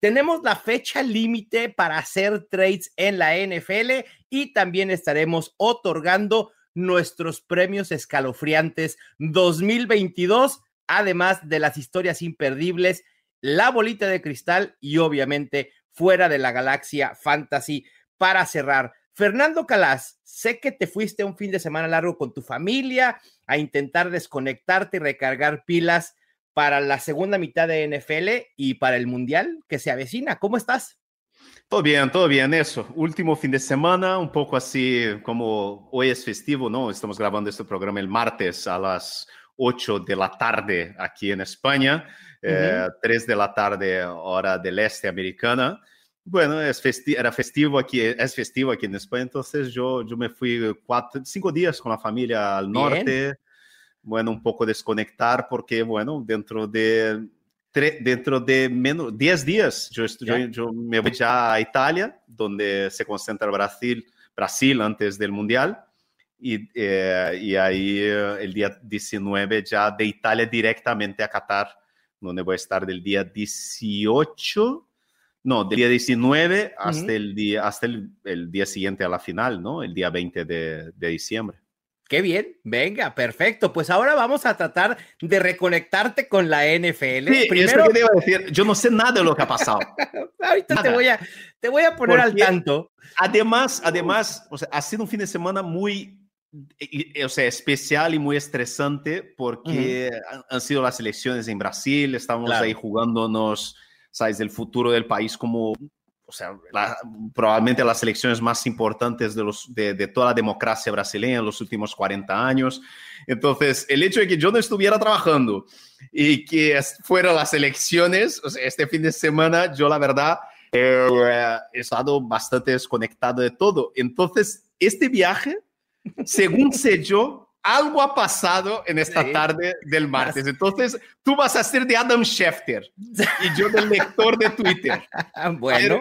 tenemos la fecha límite para hacer trades en la NFL y también estaremos otorgando nuestros premios escalofriantes 2022, además de las historias imperdibles, la bolita de cristal y obviamente fuera de la galaxia fantasy para cerrar. Fernando Calas, sé que te fuiste un fin de semana largo con tu familia a intentar desconectarte y recargar pilas para la segunda mitad de NFL y para el Mundial que se avecina. ¿Cómo estás? Todo bien, todo bien, eso. Último fin de semana, un poco así como hoy es festivo, ¿no? Estamos grabando este programa el martes a las 8 de la tarde aquí en España, 3 eh, de la tarde hora del este americana. Bueno, es era festivo aquí, es festivo aquí en España, entonces yo, yo me fui cuatro, cinco días con la familia al norte bueno, un poco desconectar porque, bueno, dentro de, dentro de menos 10 días yo, yo, me voy ya a Italia, donde se concentra Brasil, Brasil antes del Mundial. Y, eh, y ahí eh, el día 19 ya de Italia directamente a Qatar, donde voy a estar del día 18, no, del día 19 hasta, el, día, hasta el, el, día siguiente a la final, ¿no? El día 20 de, de diciembre. Qué bien, venga, perfecto. Pues ahora vamos a tratar de reconectarte con la NFL. Sí, Primero, que te iba a decir, yo no sé nada de lo que ha pasado. Ahorita te voy, a, te voy a poner al tanto. Además, además, o sea, ha sido un fin de semana muy, o sea, especial y muy estresante porque han sido las elecciones en Brasil, estamos ahí jugándonos, ¿sabes?, el futuro del país como o sea, probablemente las elecciones más importantes de, los, de, toda la democracia brasileña en los últimos 40 años. Entonces, el hecho de que yo no estuviera trabajando y que fueran las elecciones, este fin de semana, yo la verdad eh, he estado bastante desconectado de todo. Entonces, este viaje, según sé yo, algo ha pasado en esta tarde del martes. Entonces, tú vas a ser de Adam Schefter y yo del lector de Twitter. bueno.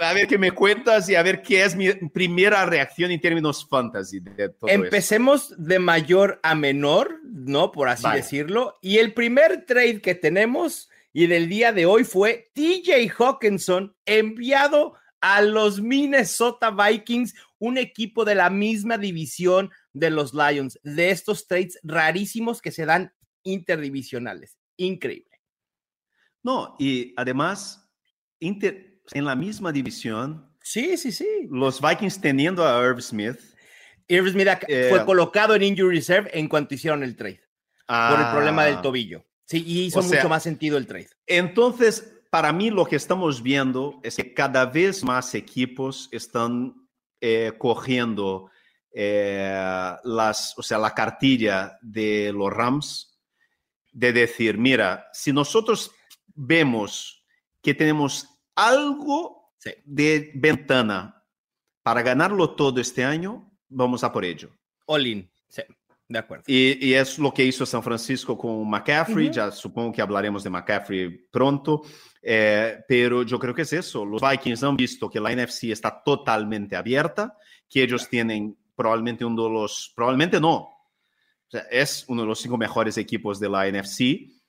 A ver, qué me cuentas y a ver qué es mi primera reacción en términos fantasy. Empecemos de mayor a menor, ¿no? Por así decirlo. Y el primer trade que tenemos y del día de hoy fue TJ Hawkinson enviado a los Minnesota Vikings, un equipo de la misma división de los Lions, de estos trades rarísimos que se dan interdivisionales. Increíble. No, y además, en la misma división. Sí, sí, sí. Los Vikings teniendo a Irv Smith. Irv Smith fue eh, colocado en Injury Reserve en cuanto hicieron el trade. por el problema del ah. tobillo. Sí, y hizo mucho más sentido el trade. Entonces, para mí lo que estamos viendo es que cada vez más equipos están eh, cogiendo eh, las, o sea, la cartilla de los Rams de decir, mira, si nosotros vemos que tenemos algo de ventana para ganarlo todo este año, vamos a por ello. All in, sí, de acuerdo. Y, es lo que hizo San Francisco con McCaffrey, ya supongo que hablaremos de McCaffrey pronto, eh, pero yo creo que es eso. Los Vikings han visto que la NFC está totalmente abierta, que ellos tienen probablemente uno de los, probablemente no, es uno de los cinco mejores equipos de la NFC.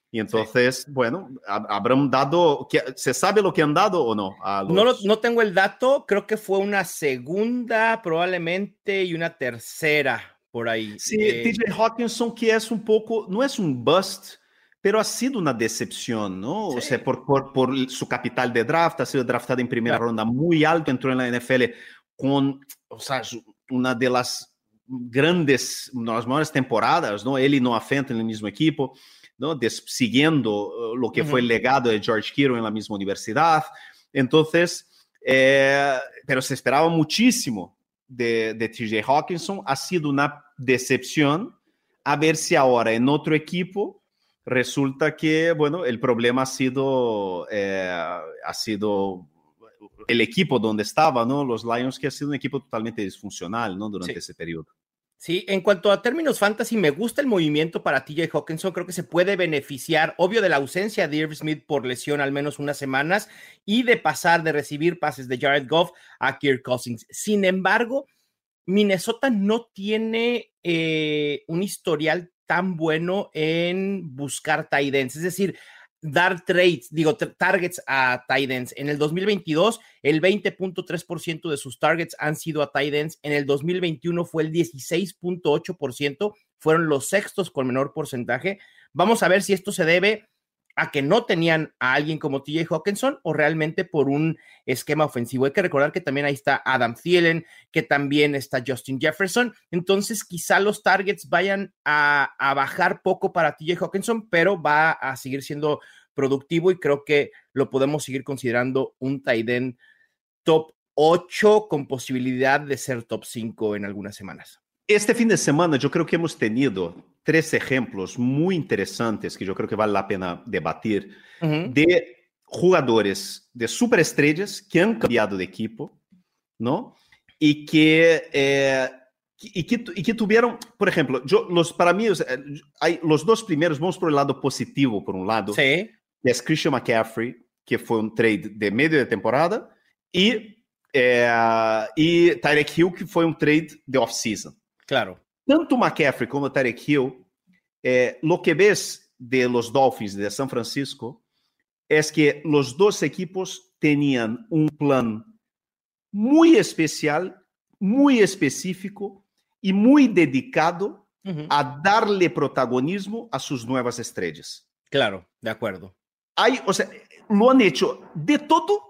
Y entonces, bueno, habrán dado, ¿se sabe lo que han dado o no? no? No tengo el dato, creo que fue una segunda probablemente y una tercera por ahí. Sí, eh, TJ Hawkinson que es un poco, no es un bust, pero ha sido una decepción, ¿no? O sea, por, por, por, su capital de draft, ha sido draftado en primera ronda muy alto, entró en la NFL con, o sea, de las grandes, las mejores temporadas, ¿no? Él y Noah Fent en el mismo equipo, ¿no? Des, siguiendo uh, lo que uh -huh. fue el legado de George Kittle en la misma universidad. Entonces, eh, pero se esperaba muchísimo de, de TJ Hawkinson. Ha sido una decepción. A ver si ahora en otro equipo resulta que, bueno, el problema ha sido, eh, ha sido el equipo donde estaba, ¿no? Los Lions, que ha sido un equipo totalmente disfuncional, ¿no? Durante ese periodo. Sí, en cuanto a términos fantasy, me gusta el movimiento para TJ Hawkinson. Creo que se puede beneficiar, obvio, de la ausencia de Irv Smith por lesión al menos unas semanas y de pasar de recibir pases de Jared Goff a Kirk Cousins. Sin embargo, Minnesota no tiene eh, un historial tan bueno en buscar tight ends. Es decir, dar trades, digo, targets a tight ends. En el 2022, el 20.3% de sus targets han sido a tight ends. En el 2021 fue el 16.8%, fueron los sextos con menor porcentaje. Vamos a ver si esto se debe a que no tenían a alguien como TJ Hawkinson o realmente por un esquema ofensivo. Hay que recordar que también ahí está Adam Thielen, que también está Justin Jefferson. Entonces, quizá los targets vayan a, a bajar poco para TJ Hawkinson, pero va a seguir siendo productivo y creo que lo podemos seguir considerando un tight end top 8 con posibilidad de ser top 5 en algunas semanas. Este fin de semana yo creo que hemos tenido tres ejemplos muy interesantes que yo creo que vale la pena debatir de jugadores de superestrellas que han cambiado de equipo, ¿no? Y que, eh, y que, y que, tuvieron, por ejemplo, yo, los, para mí, hay los dos primeros, vamos por el lado positivo, por un lado, sí. que es Christian McCaffrey, que fue un trade de medio de temporada, y, eh, y Tyreek Hill, que fue un trade de off-season. Claro. Tanto McCaffrey como Tarek Hill, eh, lo que ves de los Dolphins de San Francisco es que los dos equipos tenían un plan muy especial, muy específico y muy dedicado uh -huh. a darle protagonismo a sus nuevas estrellas. Claro, de acuerdo. Hay, o sea, lo han hecho de todo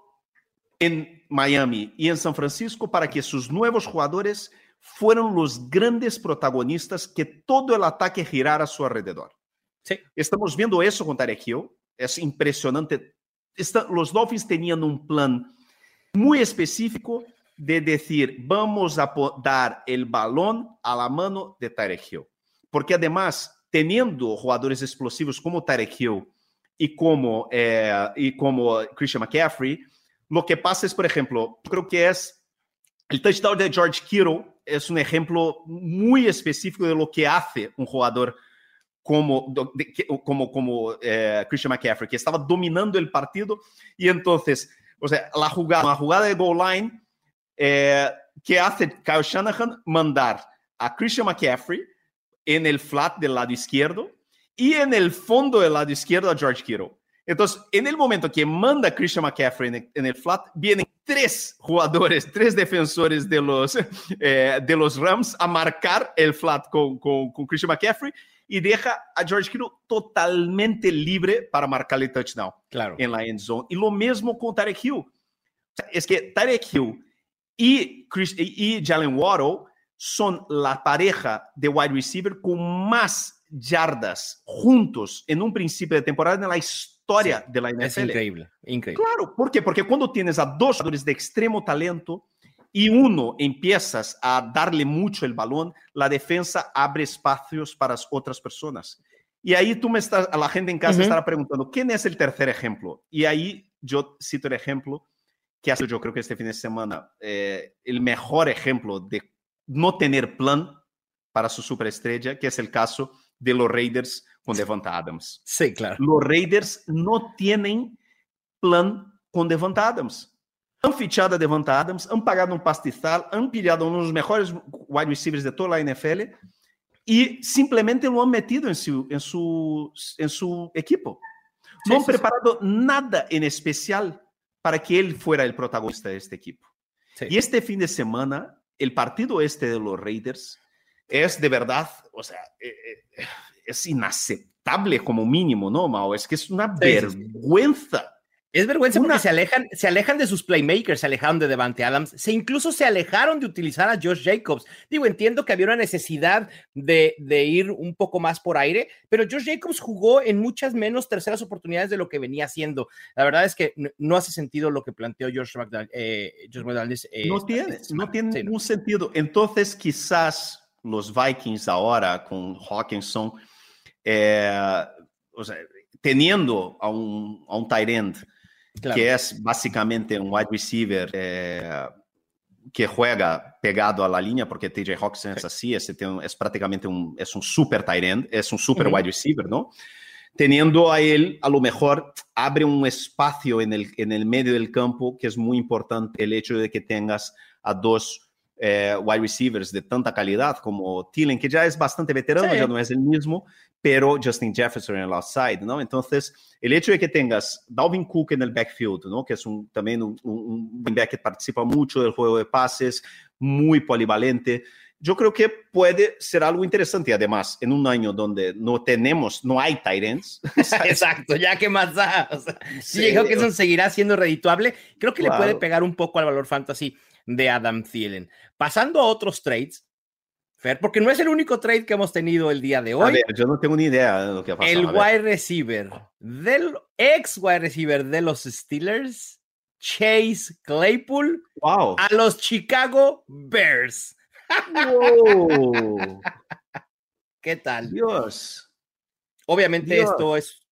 en Miami y en San Francisco para que sus nuevos jugadores fueron los grandes protagonistas que todo el ataque girara a su alrededor. Sí. Estamos viendo eso con Tarek Hill. Es impresionante. Está, los Dolphins tenían un plan muy específico de decir, vamos a dar el balón a la mano de Tarek Hill. Porque además, teniendo jugadores explosivos como Tarek Hill y como, eh, y como Christian McCaffrey, lo que pasa es, por ejemplo, creo que es el touchdown de George Kittle es un ejemplo muy específico de lo que hace un jugador como, como, como eh, Christian McCaffrey, que estaba dominando el partido y entonces, o sea, la jugada, la jugada de goal line eh, que hace Kyle Shanahan mandar a Christian McCaffrey en el flat del lado izquierdo y en el fondo del lado izquierdo a George Kittle. Entonces, en el momento que manda Christian McCaffrey en el, en el flat, vienen tres jugadores, tres defensores de los, eh, de los Rams a marcar el flat con, con, con, Christian McCaffrey y deja a George Kittle totalmente libre para marcarle touchdown claro. en la end zone. Y lo mismo con Tarek Hill. Es que Tarek Hill y, Chris, y Jalen Waddle son la pareja de wide receiver con más yardas juntos en un principio de temporada en la historia Sí, de la NFL. Es increíble, increíble. Claro, ¿por qué? Porque cuando tienes a dos jugadores de extremo talento y uno empiezas a darle mucho el balón, la defensa abre espacios para otras personas. Y ahí tú me estás, a la gente en casa Ujú. estará preguntando, ¿quién es el tercer ejemplo? Y ahí yo cito el ejemplo que ha sido yo creo que este fin de semana eh, el mejor ejemplo de no tener plan para su superestrella, que es el caso de los Raiders con Devonta Adams. Sí, claro. Los Raiders no tienen plan con Devonta Adams. Han fichado a Devonta Adams, han pagado un pastizal, han pillado uno de los mejores wide receivers de toda la NFL y simplemente lo han metido en su, en su, en su equipo. Sí, No han sí, sí. preparado nada en especial para que él fuera el protagonista de este equipo. Sí. Y este fin de semana, el partido este de los Raiders es de verdad, o sea, eh, eh, es inaceptable como mínimo, ¿no, Mao? Es que es una Sí, sí, sí. vergüenza. Es vergüenza Una- porque se alejan, se alejan de sus playmakers, se alejaron de Devante Adams, se incluso se alejaron de utilizar a Josh Jacobs. Digo, entiendo que había una necesidad de, de ir un poco más por aire, pero Josh Jacobs jugó en muchas menos terceras oportunidades de lo que venía haciendo. La verdad es que no, no hace sentido lo que planteó Josh McDaniel. eh, Josh McDaniels, eh, no tiene, no tiene Sí, no. ningún sentido. Entonces, quizás los Vikings ahora con Hawkinson, eh, o sea, teniendo a un, a un tight end que es básicamente un wide receiver eh, que juega pegado a la línea, porque TJ Hawkinson es así, es, es prácticamente un, es un super tight end, es un super wide receiver, ¿no? Teniendo a él, a lo mejor abre un espacio en el, en el medio del campo que es muy importante el hecho de que tengas a dos eh, wide receivers de tanta calidad como Thielen, que ya es bastante veterano, ya no es el mismo, pero Justin Jefferson en el outside, ¿no? Entonces, el hecho de que tengas Dalvin Cook en el backfield, ¿no? Que es un, también un, un, back que participa mucho del juego de pases, muy polivalente. Yo creo que puede ser algo interesante. Además, en un año donde no tenemos, no hay ends. Exacto, ya que más da. O sea, sí, creo que eso seguirá siendo redituable. Creo que le puede pegar un poco al valor fantasy de Adam Thielen. Pasando a otros trades, Fer, porque no es el único trade que hemos tenido el día de hoy. A ver, yo no tengo ni idea de lo que ha pasado. El wide receiver del ex wide receiver de los Steelers, Chase Claypool, wow. a los Chicago Bears. ¿Qué tal? Dios. Obviamente esto es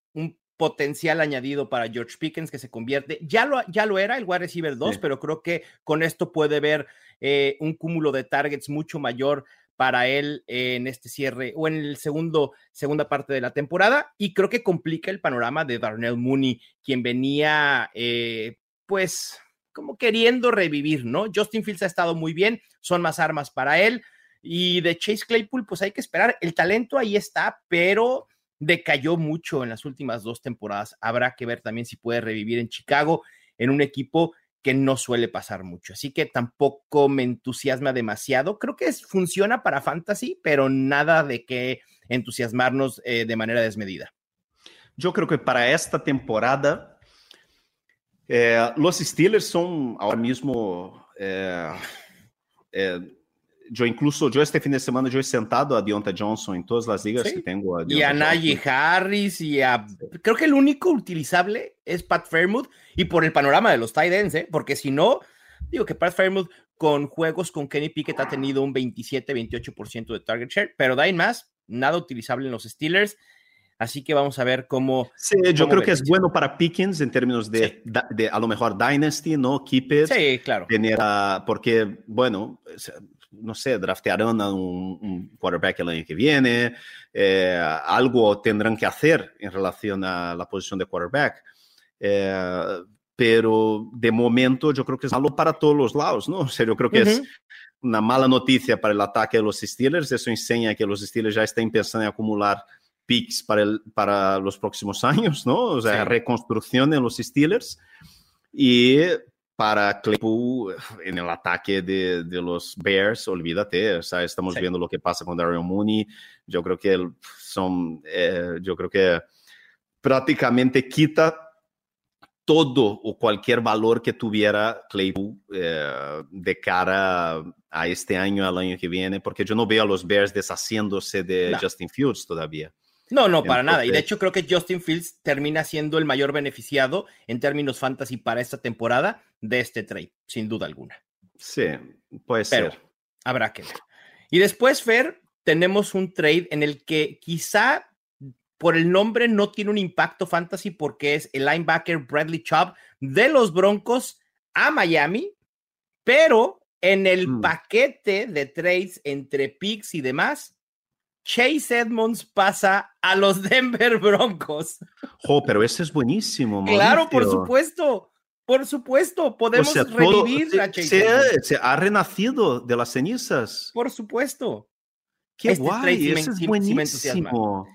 potencial añadido para George Pickens que se convierte, ya lo, ya lo era el wide receiver 2, pero creo que con esto puede ver eh, un cúmulo de targets mucho mayor para él en este cierre o en el segundo, segunda parte de la temporada y creo que complica el panorama de Darnell Mooney, quien venía eh, pues como queriendo revivir, ¿no? Justin Fields ha estado muy bien, son más armas para él y de Chase Claypool pues hay que esperar, el talento ahí está, pero decayó mucho en las últimas dos temporadas, habrá que ver también si puede revivir en Chicago en un equipo que no suele pasar mucho. Así que tampoco me entusiasma demasiado. Creo que funciona para fantasy, pero nada de que entusiasmarnos eh, de manera desmedida. Yo creo que para esta temporada, eh, los Steelers son ahora mismo eh, yo incluso, yo este fin de semana, yo he sentado a Deontay Johnson en todas las ligas que tengo. A y a Najee Harris y a... Creo que el único utilizable es Pat Fairmouth y por el panorama de los tight ends, ¿eh? porque si no, digo que Pat Fairmouth con juegos con Kenny Pickett ha tenido un 27-28% de target share, pero da más, nada utilizable en los Steelers. Así que vamos a ver cómo. Sí, yo creo que es bueno para Pickens en términos de, de, a lo mejor Dynasty, ¿no? Keep it. Sí, claro. Tener porque, bueno, no sé, draftearán a un, quarterback el año que viene, eh, algo tendrán que hacer en relación a la posición de quarterback. Eh, pero de momento yo creo que es algo para todos los lados, ¿no? O sea, yo creo que es una mala noticia para el ataque de los Steelers, eso enseña que los Steelers ya están pensando en acumular picks para, el, para los próximos años, ¿no? O sea, reconstrucción en los Steelers. Y para Claypool en el ataque de, de, los Bears, olvídate, o sea, estamos sí. viendo lo que pasa con Daryl Mooney, yo creo que son, eh, yo creo que prácticamente quita todo o cualquier valor que tuviera Claypool eh, de cara a este año, al año que viene, porque yo no veo a los Bears deshaciéndose de no. Justin Fields todavía. No, no, para nada. Y de hecho creo que Justin Fields termina siendo el mayor beneficiado en términos fantasy para esta temporada de este trade, sin duda alguna. Sí, puede Pero ser. Habrá que ver. Y después, Fer, tenemos un trade en el que quizá por el nombre no tiene un impacto fantasy porque es el linebacker Bradley Chubb de los Broncos a Miami, pero en el mm. paquete de trades entre picks y demás, Chase Edmonds pasa a los Denver Broncos. Oh, pero ese es buenísimo. Mauricio. Claro, por supuesto. Por supuesto, podemos o sea, revivir todo, a Chase se, se, ha renacido de las cenizas. Por supuesto. Qué este guay, ese es buenísimo.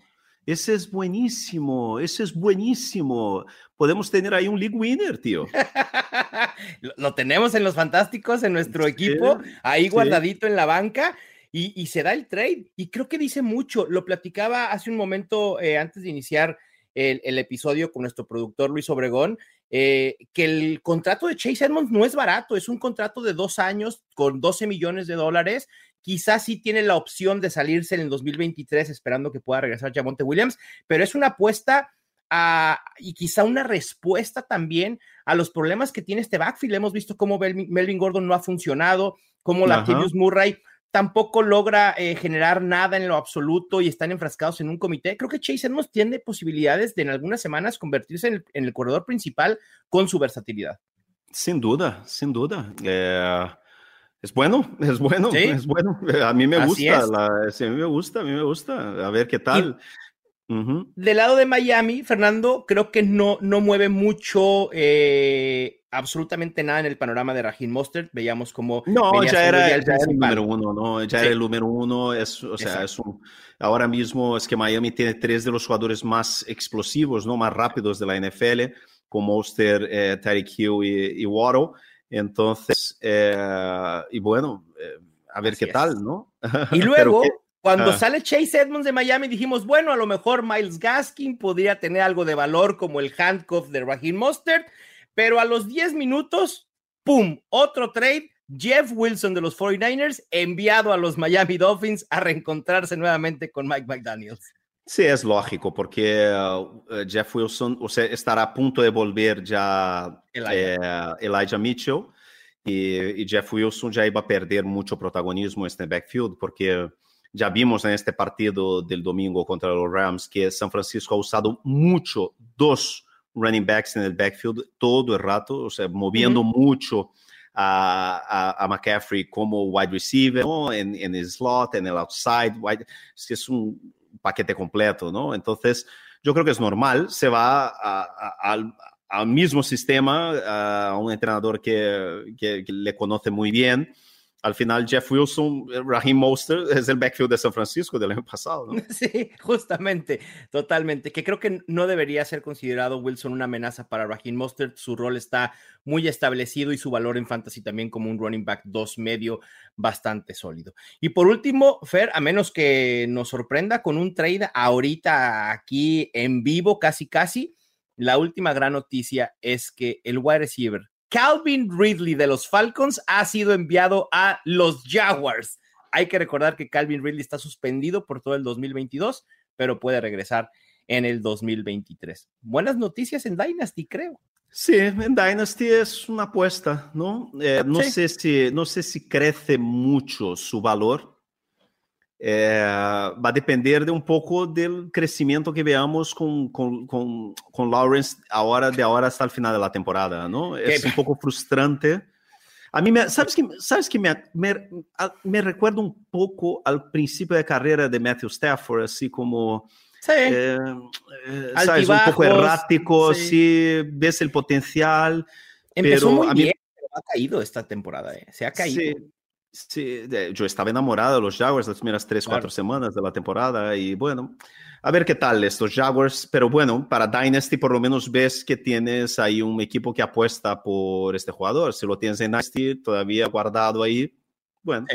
Ese es buenísimo, ese es buenísimo. Podemos tener ahí un league winner, tío. lo, lo, tenemos en los fantásticos, en nuestro sí, equipo, ahí sí. guardadito en la banca. Y, y, se da el trade. Y creo que dice mucho. Lo platicaba hace un momento eh, antes de iniciar el, el, episodio con nuestro productor Luis Obregón, eh, que el contrato de Chase Edmonds no es barato, es un contrato de dos años con 12 millones de dólares. Quizás sí tiene la opción de salirse en el 2023 esperando que pueda regresar Jamonte Williams, pero es una apuesta a, y quizá una respuesta también a los problemas que tiene este backfield. Hemos visto cómo Melvin Gordon no ha funcionado, cómo Latavius Murray tampoco logra eh, generar nada en lo absoluto y están enfrascados en un comité. Creo que Chase Edmonds tiene posibilidades de en algunas semanas convertirse en el, corredor principal con su versatilidad. Sin duda, sin duda. Eh, es bueno, es bueno, es bueno. A mí me gusta, a mí me gusta, a mí me gusta. A ver qué tal. Del lado de Miami, Fernando, creo que no, no mueve mucho, eh, absolutamente nada en el panorama de Raheem Mostert. Veíamos como. No, ya era, el número uno, ¿no? Ya era el número uno. Es, o sea, es un, ahora mismo es que Miami tiene tres de los jugadores más explosivos, ¿no? Más rápidos de la NFL, con Mostert, eh, Tyreek Hill y, y Waddle. Entonces, eh, y bueno, eh, a ver qué tal, ¿no? Y luego. Cuando ah. sale Chase Edmonds de Miami, dijimos, bueno, a lo mejor Miles Gaskin podría tener algo de valor como el handcuff de Raheem Mostert, pero a los 10 minutos, ¡pum! Otro trade. Jeff Wilson de los 49ers enviado a los Miami Dolphins a reencontrarse nuevamente con Mike McDaniels. Sí, es lógico, porque uh, Jeff Wilson o sea, estará a punto de volver ya Elijah, eh, Elijah Mitchell y, y, Jeff Wilson ya iba a perder mucho protagonismo en este backfield, porque ya vimos en este partido del domingo contra los Rams que San Francisco ha usado mucho dos running backs en el backfield todo el rato, o sea, moviendo mucho a, a, McCaffrey como wide receiver, en, en, el slot, en el outside, wide, es que es un paquete completo, ¿no? Entonces, yo creo que es normal, se va al, al mismo sistema, a un entrenador que, que, que le conoce muy bien, al final Jeff Wilson, Raheem Mostert es el backfield de San Francisco del año pasado, ¿no? Sí, justamente, totalmente, que creo que no debería ser considerado Wilson una amenaza para Raheem Mostert, su rol está muy establecido y su valor en fantasy también como un running back dos medio bastante sólido. Y por último, Fer, a menos que nos sorprenda con un trade ahorita aquí en vivo, casi casi, la última gran noticia es que el wide receiver Calvin Ridley de los Falcons ha sido enviado a los Jaguars. Hay que recordar que Calvin Ridley está suspendido por todo el 2022, pero puede regresar en el 2023. Buenas noticias en Dynasty, creo. Sí, en Dynasty es una apuesta, ¿no? Eh, no, sé si, no sé si crece mucho su valor, é, vai depender de um pouco do crescimento que veamos com, com, com, com Lawrence a hora de hora hasta o final da temporada, não? É um pouco frustrante. A mim, me, sabes que, sabes que me, me, me recuerda um pouco ao princípio da carreira de Matthew Stafford, assim como... Sí. Eh, sabes, un poco errático, sí. sí, ves el potencial. Empezó pero muy a mí... bien, pero ha caído esta temporada, eh. se ha caído. Sí. Sí, yo estaba enamorado de los Jaguars las primeras tres, cuatro semanas de la temporada y bueno, a ver qué tal estos Jaguars, pero bueno, para Dynasty por lo menos ves que tienes ahí un equipo que apuesta por este jugador. Si lo tienes en Dynasty todavía guardado ahí, bueno.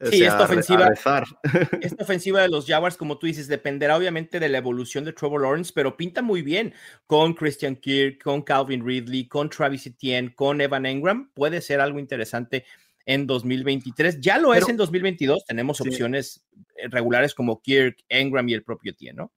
Sí. esta ofensiva, esta ofensiva de los Jaguars, como tú dices, dependerá obviamente de la evolución de Trevor Lawrence, pero pinta muy bien con Christian Kirk, con Calvin Ridley, con Travis Etienne, con Evan Engram. Puede ser algo interesante en 2023. Ya lo es en 2022. Tenemos opciones eh, regulares como Kirk, Engram y el propio Etienne, ¿no?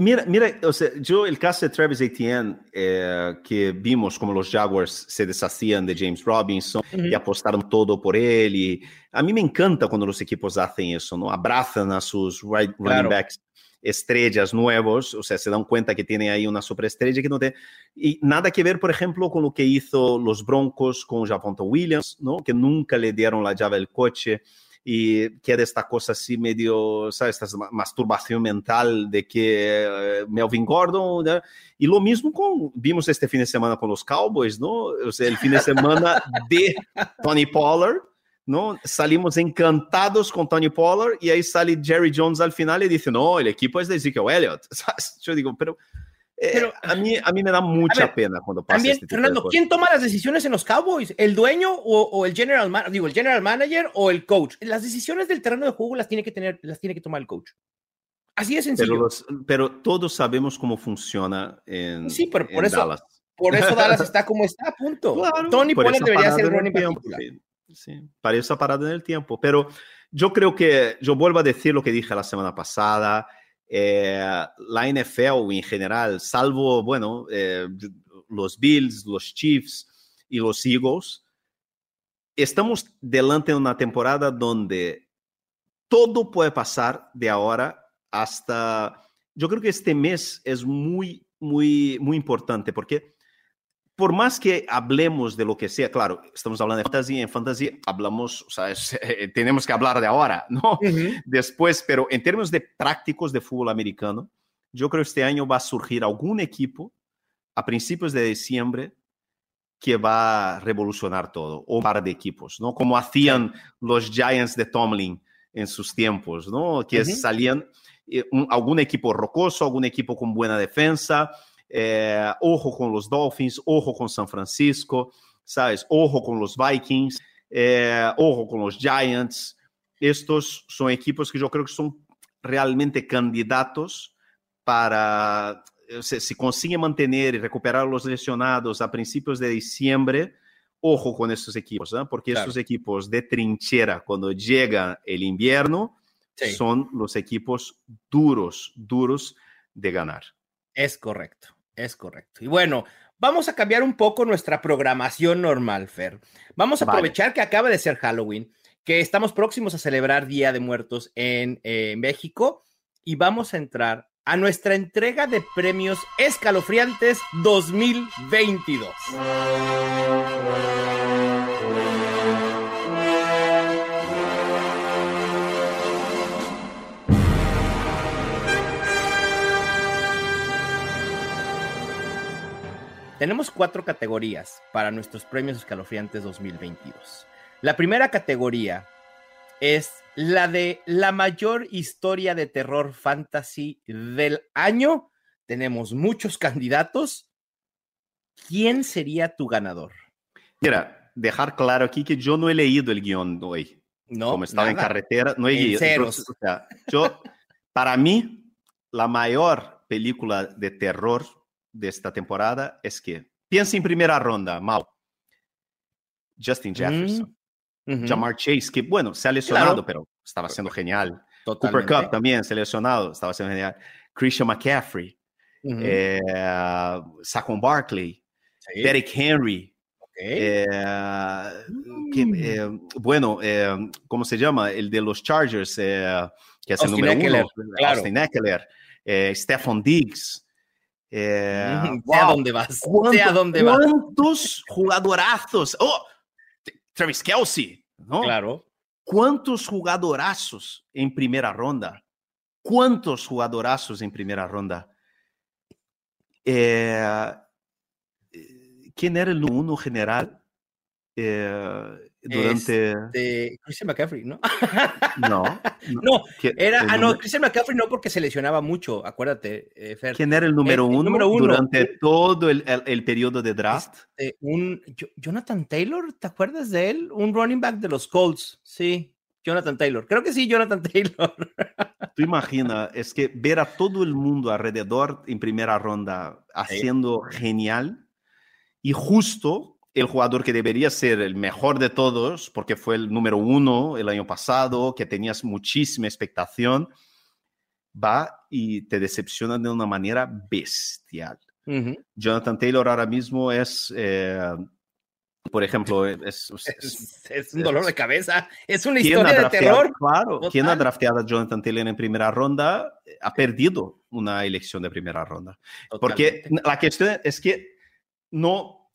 Mira, mira, o sea, yo el caso de Travis Etienne, eh, que vimos como los Jaguars se deshacían de James Robinson y apostaron todo por él. Y a mí me encanta cuando los equipos hacen eso, ¿no? Abrazan a sus right, running backs estrellas nuevos, o sea, se dan cuenta que tiene ahí una superestrella que no tiene... Y nada que ver, por ejemplo, con lo que hizo los Broncos con Javonta Williams, ¿no? Que nunca le dieron la llave del coche y queda esta cosa así medio, ¿sabes? Esta masturbación mental de que eh, Melvin Gordon, ¿no? y lo mismo con, vimos este fin de semana con los Cowboys, ¿no? O sea, el fin de semana de Tony Pollard, ¿no? Salimos encantados con Tony Pollard y ahí sale Jerry Jones al final y dice, no, el equipo es de Ezekiel Elliott. Yo digo, pero, eh, pero a, mí, a mí me da mucha pena cuando pasa también, este Fernando, ¿quién toma las decisiones en los Cowboys? ¿El dueño o, o el general manager? Digo, el general manager o el coach. Las decisiones del terreno de juego las tiene que tener, las tiene que tomar el coach. Así de sencillo. Pero, pero todos sabemos cómo funciona en, sí, pero por eso, Dallas. Por eso Dallas está como está, punto. Tony Pollard debería ser el running back Sí, para esa parada en el tiempo. Pero yo creo que, yo vuelvo a decir lo que dije la semana pasada, eh, la NFL en general, salvo, bueno, eh, los Bills, los Chiefs y los Eagles, estamos delante de una temporada donde todo puede pasar de ahora hasta... Yo creo que este mes es muy, muy, muy importante porque por más que hablemos de lo que sea, claro, estamos hablando de fantasía, en fantasía hablamos, o sea, tenemos que hablar de ahora, ¿no? Después, pero en términos de prácticos de fútbol americano, yo creo que este año va a surgir algún equipo a principios de diciembre que va a revolucionar todo, o un par de equipos, ¿no? Como hacían los Giants de Tomlin en sus tiempos, ¿no? Que salían eh, algún equipo rocoso, algún equipo con buena defensa, eh, ojo con los Dolphins, ojo con San Francisco, ¿sabes? Ojo con los Vikings, eh, ojo con los Giants. Estos son equipos que yo creo que son realmente candidatos para, se, si consiguen mantener y recuperar los lesionados a principios de diciembre, ojo con estos equipos, ¿eh? porque claro. estos equipos de trinchera, cuando llega el invierno, sí. son los equipos duros, duros de ganar. Es correcto. Es correcto. Y bueno, vamos a cambiar un poco nuestra programación normal, Fer. Vamos a aprovechar vale. que acaba de ser Halloween, que estamos próximos a celebrar Día de Muertos en eh, México y vamos a entrar a nuestra entrega de premios escalofriantes 2022. Tenemos cuatro categorías para nuestros premios escalofriantes 2022. La primera categoría es la de la mayor historia de terror fantasy del año. Tenemos muchos candidatos. ¿Quién sería tu ganador? Mira, dejar claro aquí que yo no he leído el guion hoy. No, como estaba nada. en carretera, no he leído. Entonces, o sea, yo, para mí, la mayor película de terror de esta temporada es que piensa en primera ronda, mal. Justin Jefferson, mm -hmm. Jamar Chase, que bueno, se ha lesionado, claro. pero estaba siendo genial. Totalmente. Cooper Cup también se lesionado, estaba siendo genial. Christian McCaffrey, mm -hmm. eh, Saquon Barkley, sí. Derek Henry. Okay. Eh, que, eh, bueno, eh, ¿cómo se llama? El de los Chargers, eh, que es Austin el número Eckler, uno. claro. Austin Eckler, Stephon Diggs. Eh, wow. a dónde vas. A dónde vas. ¿Cuántos jugadorazos? Oh, Travis Kelsey, ¿no? Claro. ¿Cuántos jugadorazos en primera ronda? ¿Cuántos jugadorazos en primera ronda? Eh, ¿Quién era el uno general? Eh, durante. Este, Christian McCaffrey, ¿no? No. No, no era. Ah, no, Christian McCaffrey no, porque se lesionaba mucho, acuérdate, eh, Fer. ¿Quién era el número, el, uno, el número uno, durante todo el, el, periodo de draft? Este, un Jonathan Taylor, ¿te acuerdas de él? Un running back de los Colts, sí. Jonathan Taylor. Creo que sí, Jonathan Taylor. Tú imaginas, es que ver a todo el mundo alrededor en primera ronda haciendo sí. genial y justo el jugador que debería ser el mejor de todos, porque fue el número uno el año pasado, que tenías muchísima expectación, va y te decepciona de una manera bestial. Uh -huh. Jonathan Taylor ahora mismo es, eh, por ejemplo, es, es, es, un dolor de cabeza, es una historia de terror. Claro, Total. quien ha drafteado a Jonathan Taylor en primera ronda ha perdido una elección de primera ronda. Totalmente. Porque la cuestión es que no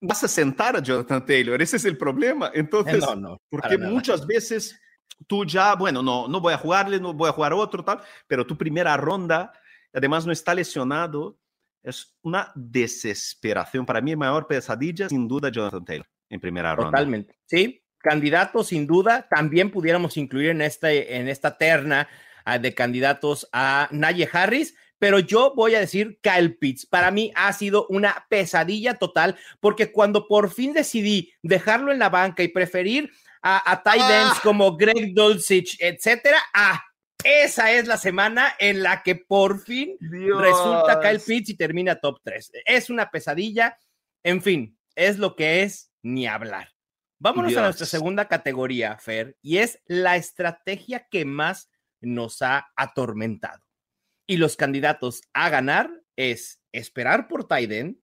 vas a sentar a Jonathan Taylor, ese es el problema. Entonces, no, no, porque muchas nada. veces tú ya, bueno, no, no voy a jugarle, no voy a jugar otro, tal, pero tu primera ronda, además no está lesionado, es una desesperación. Para mí, mayor pesadilla, sin duda, Jonathan Taylor en primera Totalmente. ronda. Totalmente, sí. Candidato, sin duda, también pudiéramos incluir en, este, en esta terna uh, de candidatos a Naye Harris, pero yo voy a decir Kyle Pitts. Para mí ha sido una pesadilla total, porque cuando por fin decidí dejarlo en la banca y preferir a, a tight ends ah. como Greg Dulcich, etcétera, ah, esa es la semana en la que por fin Dios. resulta Kyle Pitts y termina top 3. Es una pesadilla. En fin, es lo que es ni hablar. Vámonos Dios. a nuestra segunda categoría, Fer, y es la estrategia que más nos ha atormentado. Y los candidatos a ganar es esperar por Tyden,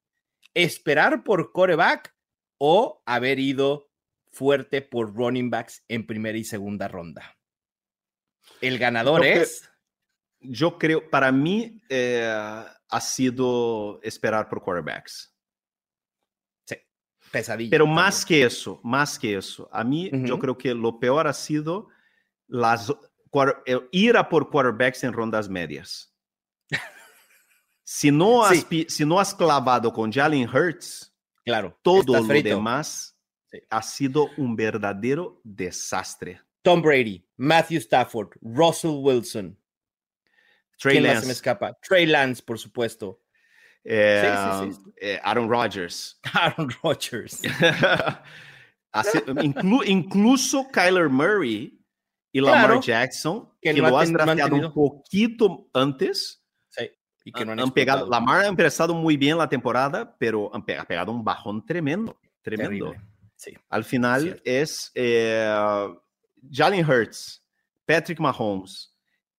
esperar por coreback o haber ido fuerte por running backs en primera y segunda ronda. El ganador es. yo creo, para mí, eh, ha sido esperar por quarterbacks. Sí, pesadilla. Pero más que eso, más que eso, a mí yo creo que lo peor ha sido las, ir a por quarterbacks en rondas medias. Si, no has, si no has clavado con Jalen Hurts, claro, todo lo demás ha sido un verdadero desastre. Tom Brady, Matthew Stafford, Russell Wilson, Trey Lance. me escapa? Trey Lance, por supuesto. Eh, eh, Aaron Rodgers. Aaron Rodgers. incluso Kyler Murray y Lamar Jackson, que, lo has drafteado un poquito antes. Sí, y que no han, pegado. Lamar ha empezado muy bien la temporada, pero ha pegado un bajón tremendo. Tremendo. Sí. Al final es eh, Jalen Hurts, Patrick Mahomes,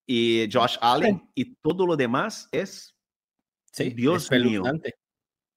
y Josh Allen y todo lo demás es sí, Dios mío.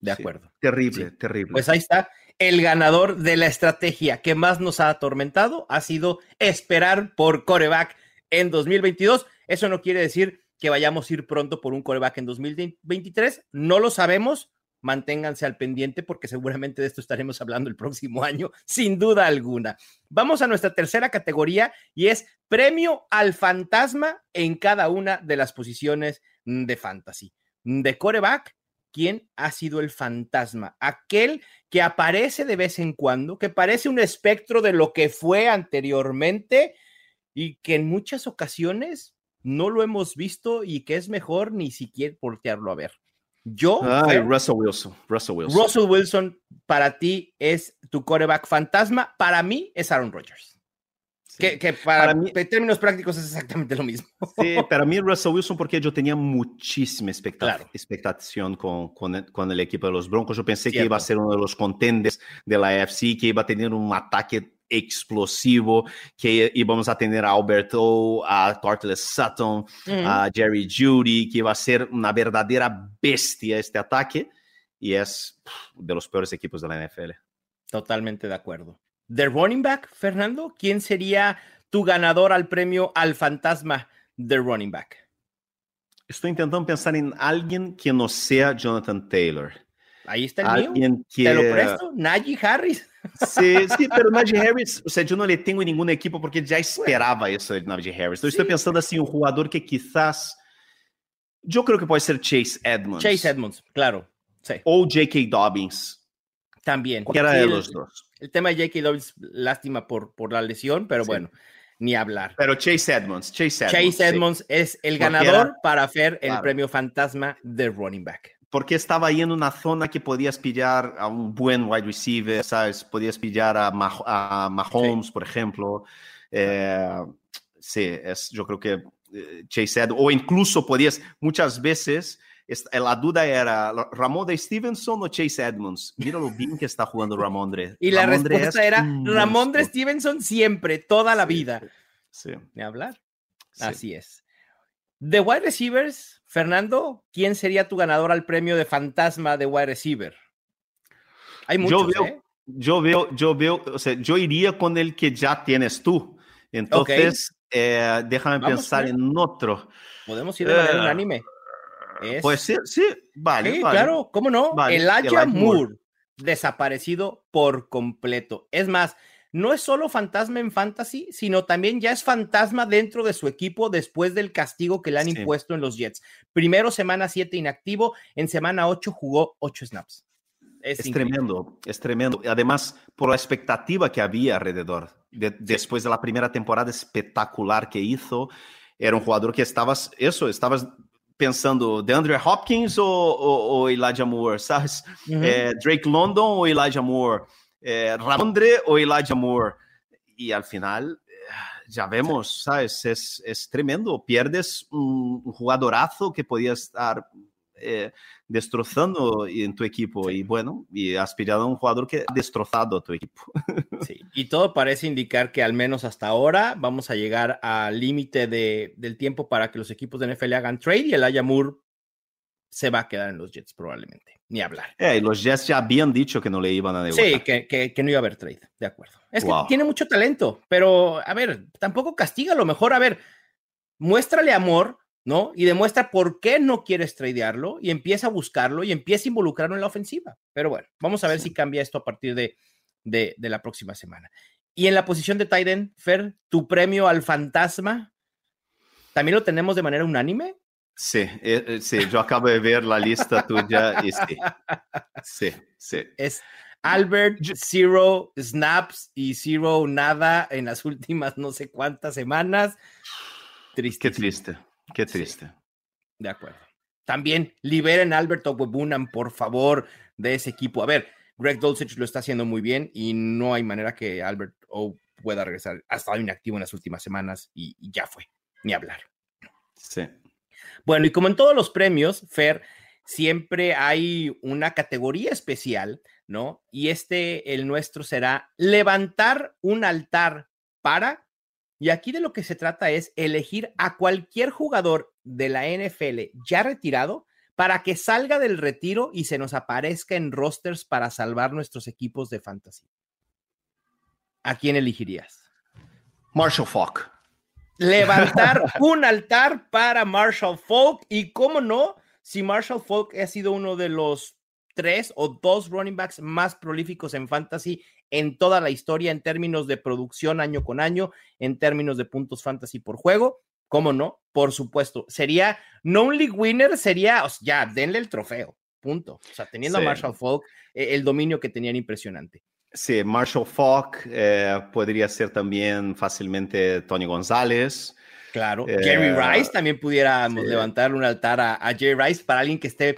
De acuerdo. terrible, terrible. Pues ahí está. El ganador de la estrategia que más nos ha atormentado ha sido esperar por coreback en 2022. Eso no quiere decir que vayamos a ir pronto por un coreback en 2023. No lo sabemos manténganse al pendiente porque seguramente de esto estaremos hablando el próximo año, sin duda alguna. Vamos a nuestra tercera categoría y es premio al fantasma en cada una de las posiciones de fantasy. De coreback, ¿quién ha sido el fantasma? Aquel que aparece de vez en cuando, que parece un espectro de lo que fue anteriormente y que en muchas ocasiones no lo hemos visto y que es mejor ni siquiera voltearlo a ver. Yo. Russell Wilson. Russell Wilson. Russell Wilson para ti es tu coreback fantasma. Para mí es Aaron Rodgers. Que, para, mí, en términos prácticos es exactamente lo mismo. Sí, para mí Russell Wilson porque yo tenía muchísima expectación con, con, el, equipo de los Broncos. Yo pensé que iba a ser uno de los contenders de la AFC, que iba a tener un ataque explosivo, que íbamos a tener a Alberto, a Tortless Sutton, a Jerry Judy, que iba a ser una verdadera bestia este ataque, y es de los peores equipos de la NFL. Totalmente de acuerdo. ¿De running back, Fernando? ¿Quién sería tu ganador al premio al fantasma de running back? Estoy intentando pensar en alguien que no sea Jonathan Taylor. Ahí está el mío. Te lo presto, Najee Harris. Sí, sí, pero Najee Harris, o sea, yo no le tengo en ningún equipo porque ya esperaba eso de Najee Harris. Entonces estoy pensando así, un jugador que quizás, yo creo que puede ser Chase Edmonds. Chase Edmonds, claro. Sí. O J.K. Dobbins. También. Cualquiera de los dos. El tema de J.K. Dobbins, lástima por, por la lesión, pero bueno, ni hablar. Pero Chase Edmonds, Chase Edmonds. Chase Edmonds es el ganador para hacer el premio fantasma de running back porque estaba ahí en una zona que podías pillar a un buen wide receiver, ¿sabes? Podías pillar a, Mahomes, por ejemplo. Eh, sí, es, yo creo que eh, Chase Edmonds, o incluso podías, muchas veces, la duda era Ramón de Stevenson o Chase Edmonds. Mira lo bien que está jugando Ramón de. Y la respuesta era Ramón de Stevenson siempre, toda la vida. Sí. ¿De hablar? Así es. De wide receivers, Fernando, ¿quién sería tu ganador al premio de fantasma de wide receiver? Hay muchos, yo veo, ¿eh? Yo veo, yo veo, o sea, yo iría con el que ya tienes tú. Entonces, eh, déjame pensar en otro. Podemos ir de manera uh, unánime. Puede ser, sí, vale. Sí, claro, ¿cómo no? El Elijah, Moore, desaparecido por completo. Es más, no es solo fantasma en fantasy, sino también ya es fantasma dentro de su equipo después del castigo que le han impuesto en los Jets. Primero, semana 7 inactivo, en semana 8 jugó 8 snaps. Es, tremendo, es tremendo. Además, por la expectativa que había alrededor, después de la primera temporada espectacular que hizo, era un jugador que estabas, eso, estabas pensando de Andrew Hopkins o, Elijah Moore, ¿sabes? Eh, Drake London o Elijah Moore eh, Ramondre o Elijah Moore. Y al final, eh, ya vemos, ¿sabes? Es, es tremendo. Pierdes un, jugadorazo que podía estar eh, destrozando en tu equipo. Y bueno, y has pillado a un jugador que ha destrozado tu equipo. Sí, y todo parece indicar que al menos hasta ahora vamos a llegar al límite de, del tiempo para que los equipos de NFL hagan trade y el Moore se va a quedar en los Jets probablemente ni hablar. Eh, los Jets ya habían dicho que no le iban a devolver. Sí, que, que, no iba a haber trade, de acuerdo. Es que tiene mucho talento, pero a ver, tampoco castiga a lo mejor. A ver, muéstrale amor, ¿no? Y demuestra por qué no quieres tradearlo y empieza a buscarlo y empieza a involucrarlo en la ofensiva. Pero bueno, vamos a ver si cambia esto a partir de, de, la próxima semana. Y en la posición de Tyden, Fer, tu premio al fantasma, ¿también lo tenemos de manera unánime? Sí, eh, eh, sí, yo acabo de ver la lista tuya y sí. Sí, sí. Es Albert, zero snaps y zero nada en las últimas no sé cuántas semanas. Triste. Qué triste, qué triste. De acuerdo. También liberen a Albert Ogwebunan, por favor, de ese equipo. A ver, Greg Dulcich lo está haciendo muy bien y no hay manera que Albert O pueda regresar. Ha estado inactivo en las últimas semanas y, y ya fue, ni hablar. Sí. Bueno, y como en todos los premios, Fer, siempre hay una categoría especial, ¿no? Y este, el nuestro, será levantar un altar para y aquí de lo que se trata es elegir a cualquier jugador de la NFL ya retirado para que salga del retiro y se nos aparezca en rosters para salvar nuestros equipos de fantasy. ¿A quién elegirías? Marshall Falk. Levantar un altar para Marshall Falk y cómo no, si Marshall Falk ha sido uno de los tres o dos running backs más prolíficos en fantasy en toda la historia en términos de producción año con año, en términos de puntos fantasy por juego. ¿Cómo no? Por supuesto. Sería, no un league winner, sería, o sea, ya, denle el trofeo. Punto. O sea, teniendo a Marshall Falk, eh, el dominio que tenían impresionante. Sí, Marshall Falk eh, podría ser también fácilmente Tony González. Claro, Jerry eh, Rice también pudiéramos levantar un altar a, Jerry Rice para alguien que esté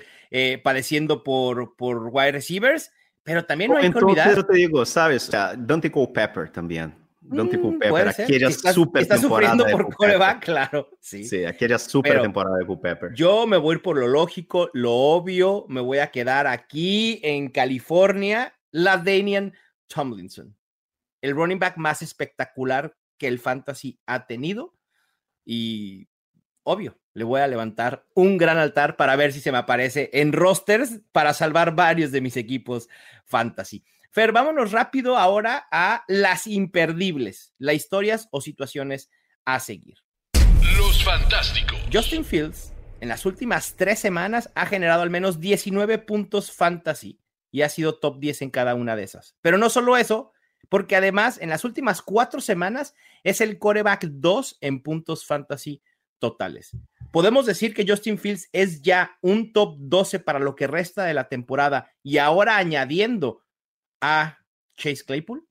padeciendo por, por wide receivers pero también no hay que olvidar. te digo, ¿sabes? Dante Culpepper también. Dante mm, Culpepper, aquella super está sufriendo por coreback, claro. Sí, sí aquella super temporada de Culpepper. Yo me voy por lo lógico, lo obvio. Me voy a quedar aquí en California. La Danian Tomlinson. El running back más espectacular que el fantasy ha tenido. Y obvio, le voy a levantar un gran altar para ver si se me aparece en rosters para salvar varios de mis equipos fantasy. Fer, vámonos rápido ahora a las imperdibles, las historias o situaciones a seguir. Los fantásticos. Justin Fields en las últimas tres semanas ha generado al menos 19 puntos fantasy y ha sido top 10 en cada una de esas. Pero no solo eso, porque además en las últimas cuatro semanas es el coreback 2 en puntos fantasy totales. Podemos decir que Justin Fields es ya un top 12 para lo que resta de la temporada y ahora añadiendo a Chase Claypool.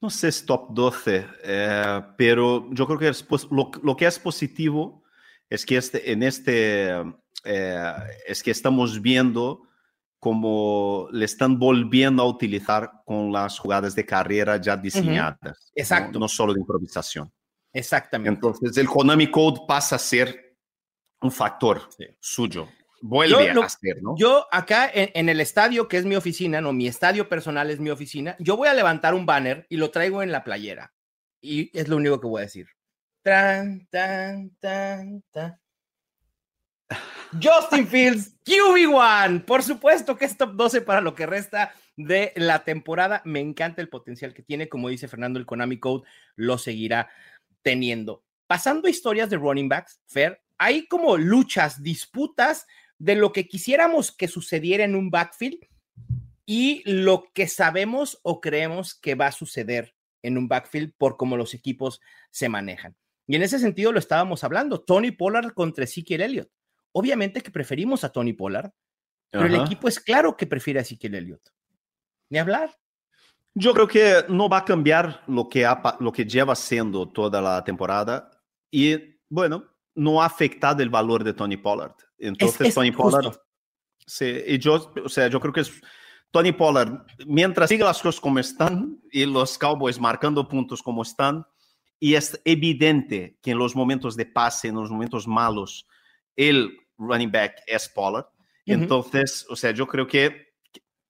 No sé top 12, eh, pero yo creo que lo, que es positivo es que este, en este eh, es que estamos viendo cómo le están volviendo a utilizar con las jugadas de carrera ya diseñadas. Exacto. no solo de improvisación. Exactamente. Entonces el Konami Code pasa a ser un factor suyo. Vuelve a ser, ¿no? Yo acá en, el estadio, que es mi oficina, no, mi estadio personal es mi oficina, yo voy a levantar un banner y lo traigo en la playera. Y es lo único que voy a decir. Tan, tan, tan, tan. Justin Fields, QB1. Por supuesto que es top 12 para lo que resta de la temporada. Me encanta el potencial que tiene. Como dice Fernando, el Konami Code lo seguirá teniendo. Pasando historias de running backs, Fer, hay como luchas, disputas de lo que quisiéramos que sucediera en un backfield y lo que sabemos o creemos que va a suceder en un backfield por cómo los equipos se manejan. Y en ese sentido lo estábamos hablando, Tony Pollard contra Ezekiel Elliott. Obviamente que preferimos a Tony Pollard, pero el equipo es claro que prefiere a Ezekiel Elliott. Ni hablar. Yo creo que no va a cambiar lo que, lo que lleva siendo toda la temporada y, bueno, no ha afectado el valor de Tony Pollard. Entonces, Tony Pollard. Sí, y yo, o sea, yo creo que es Tony Pollard, mientras siga las cosas como están y los Cowboys marcando puntos como están, y es evidente que en los momentos de pase, en los momentos malos, el running back es Pollard. Entonces, o sea, yo creo que,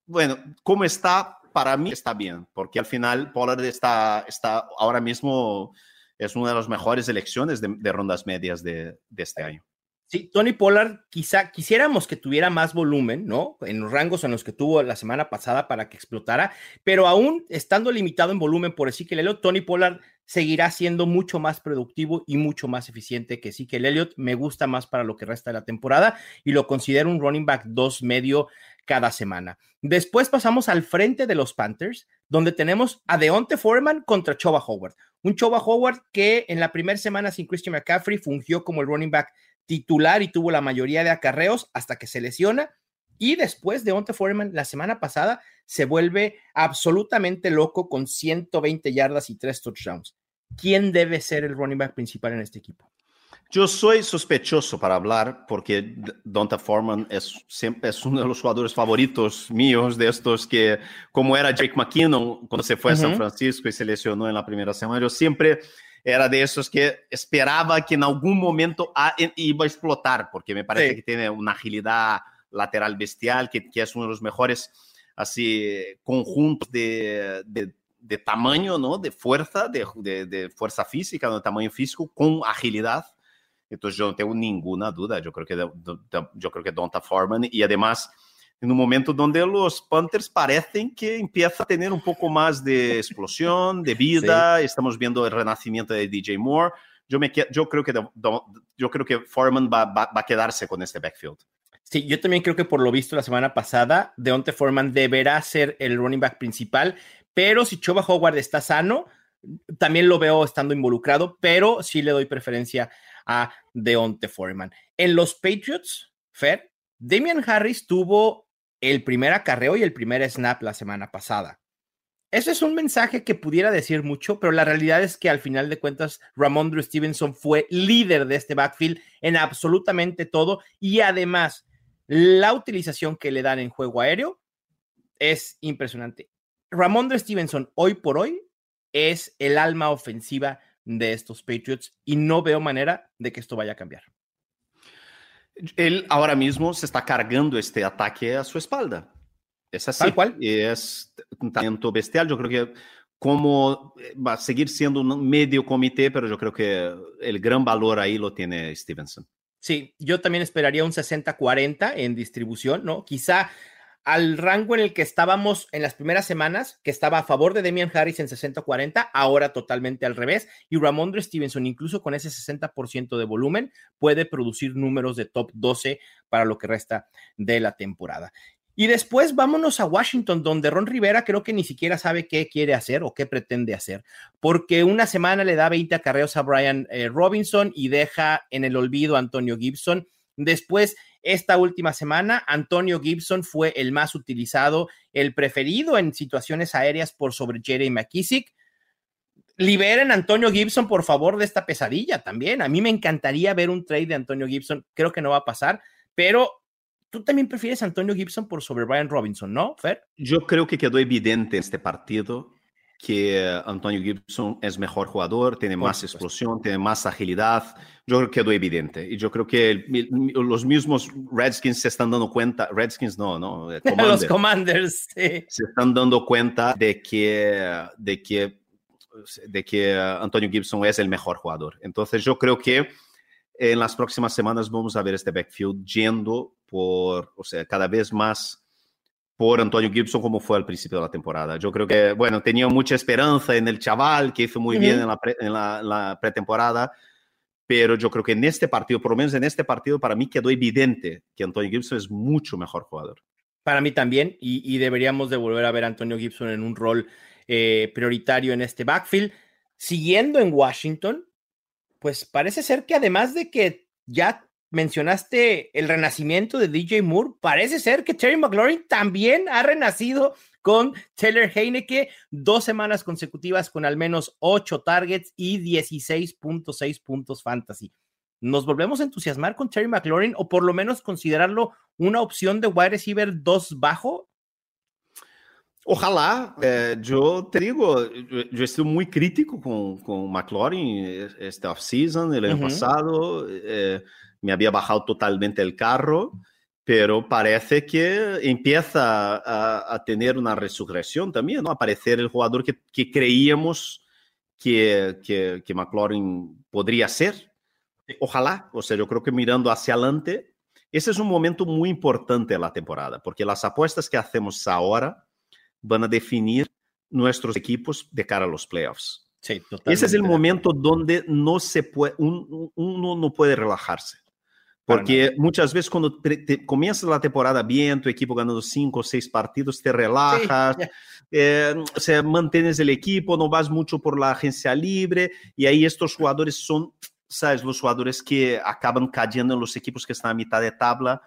bueno, como está, para mí está bien, porque al final Pollard está, está ahora mismo, es una de las mejores elecciones de, rondas medias de, este año. Sí, Tony Pollard, quizá quisiéramos que tuviera más volumen, ¿no? En los rangos en los que tuvo la semana pasada para que explotara, pero aún estando limitado en volumen por que Elliott, Tony Pollard seguirá siendo mucho más productivo y mucho más eficiente que sí que el Elliott. Me gusta más para lo que resta de la temporada y lo considero un running back dos medio cada semana. Después pasamos al frente de los Panthers, donde tenemos a Deonte Foreman contra Choba Howard. Un Choba Howard que en la primera semana sin Christian McCaffrey fungió como el running back titular y tuvo la mayoría de acarreos hasta que se lesiona. Y después Deonte Foreman la semana pasada se vuelve absolutamente loco con 120 yardas y 3 touchdowns. ¿Quién debe ser el running back principal en este equipo? Yo soy sospechoso para hablar porque Donta Foreman es, siempre, es uno de los jugadores favoritos míos de estos que, como era Jake McKinnon cuando se fue a San Francisco y se lesionó en la primera semana, yo siempre era de esos que esperaba que en algún momento iba a explotar porque me parece que tiene una agilidad lateral bestial, que, que, es uno de los mejores así conjuntos de, de, de tamaño, ¿no? de fuerza, de, de, fuerza física, de tamaño físico con agilidad. Entonces yo no tengo ninguna duda, yo creo que, yo creo que Donta Foreman y además en un momento donde los Panthers parecen que empieza a tener un poco más de explosión, de vida, estamos viendo el renacimiento de DJ Moore, yo, me, yo, creo, que, yo creo que Foreman va, va, a quedarse con este backfield. Sí, yo también creo que por lo visto la semana pasada, Deonte Foreman deberá ser el running back principal, pero si Choba Howard está sano, también lo veo estando involucrado, pero sí le doy preferencia a Deonte Foreman. En los Patriots, Fer, Damian Harris tuvo el primer acarreo y el primer snap la semana pasada. Eso es un mensaje que pudiera decir mucho, pero la realidad es que al final de cuentas, Ramondre Stevenson fue líder de este backfield en absolutamente todo y además la utilización que le dan en juego aéreo es impresionante. Ramondre Stevenson hoy por hoy es el alma ofensiva de estos Patriots y no veo manera de que esto vaya a cambiar. Él ahora mismo se está cargando este ataque a su espalda. Es así. Tal cual. Es un talento bestial. Yo creo que como eh, va a seguir siendo un medio comité, pero yo creo que el gran valor ahí lo tiene Stevenson. Sí, yo también esperaría un 60-40 en distribución, ¿no? Quizá al rango en el que estábamos en las primeras semanas, que estaba a favor de Demian Harris en 60-40, ahora totalmente al revés. Y Ramondre Stevenson, incluso con ese 60% de volumen, puede producir números de top 12 para lo que resta de la temporada. Y después vámonos a Washington, donde Ron Rivera creo que ni siquiera sabe qué quiere hacer o qué pretende hacer, porque una semana le da 20 acarreos a Brian eh, Robinson y deja en el olvido a Antonio Gibson. Después esta última semana, Antonio Gibson fue el más utilizado, el preferido en situaciones aéreas por sobre Jerry McKissick. Liberen a Antonio Gibson, por favor, de esta pesadilla también. A mí me encantaría ver un trade de Antonio Gibson. Creo que no va a pasar, pero tú también prefieres Antonio Gibson por sobre Brian Robinson, ¿no, Fer? Yo creo que quedó evidente este partido que Antonio Gibson es mejor jugador, tiene más explosión, tiene más agilidad. Yo creo que quedó evidente. Y yo creo que los mismos Redskins se están dando cuenta, Redskins no, no, los Commanders se están dando cuenta de que, de que, de que Antonio Gibson es el mejor jugador. Entonces yo creo que en las próximas semanas vamos a ver este backfield yendo por, o sea, cada vez más por Antonio Gibson como fue al principio de la temporada. Yo creo que, bueno, tenía mucha esperanza en el chaval que hizo muy bien en, la, pretemporada, pero yo creo que en este partido, por lo menos en este partido, para mí quedó evidente que Antonio Gibson es mucho mejor jugador. Para mí también, y, deberíamos de volver a ver a Antonio Gibson en un rol eh, prioritario en este backfield. Siguiendo en Washington, pues parece ser que además de que ya mencionaste el renacimiento de DJ Moore. Parece ser que Terry McLaurin también ha renacido con Taylor Heineke, dos semanas consecutivas con al menos ocho targets y 16.6 puntos fantasy. ¿Nos volvemos a entusiasmar con Terry McLaurin o por lo menos considerarlo una opción de wide receiver 2 bajo? Ojalá, eh, yo te digo, yo, estoy muy crítico con, con McLaurin este offseason, el año pasado. Eh, me había bajado totalmente el carro, pero parece que empieza a, tener una resurrección también, ¿no? Aparecer el jugador que, que creíamos que, que, que, McLaurin podría ser. Ojalá, o sea, yo creo que mirando hacia adelante, ese es un momento muy importante de la temporada, porque las apuestas que hacemos ahora van a definir nuestros equipos de cara a los playoffs. Sí, Ese es el momento donde no se puede, uno no puede relajarse. Porque muchas veces cuando te, comienzas la temporada bien, tu equipo ganando cinco o seis partidos, te relajas, eh, o sea, mantienes el equipo, no vas mucho por la agencia libre y ahí estos jugadores son, sabes, los jugadores que acaban cayendo en los equipos que están a mitad de tabla,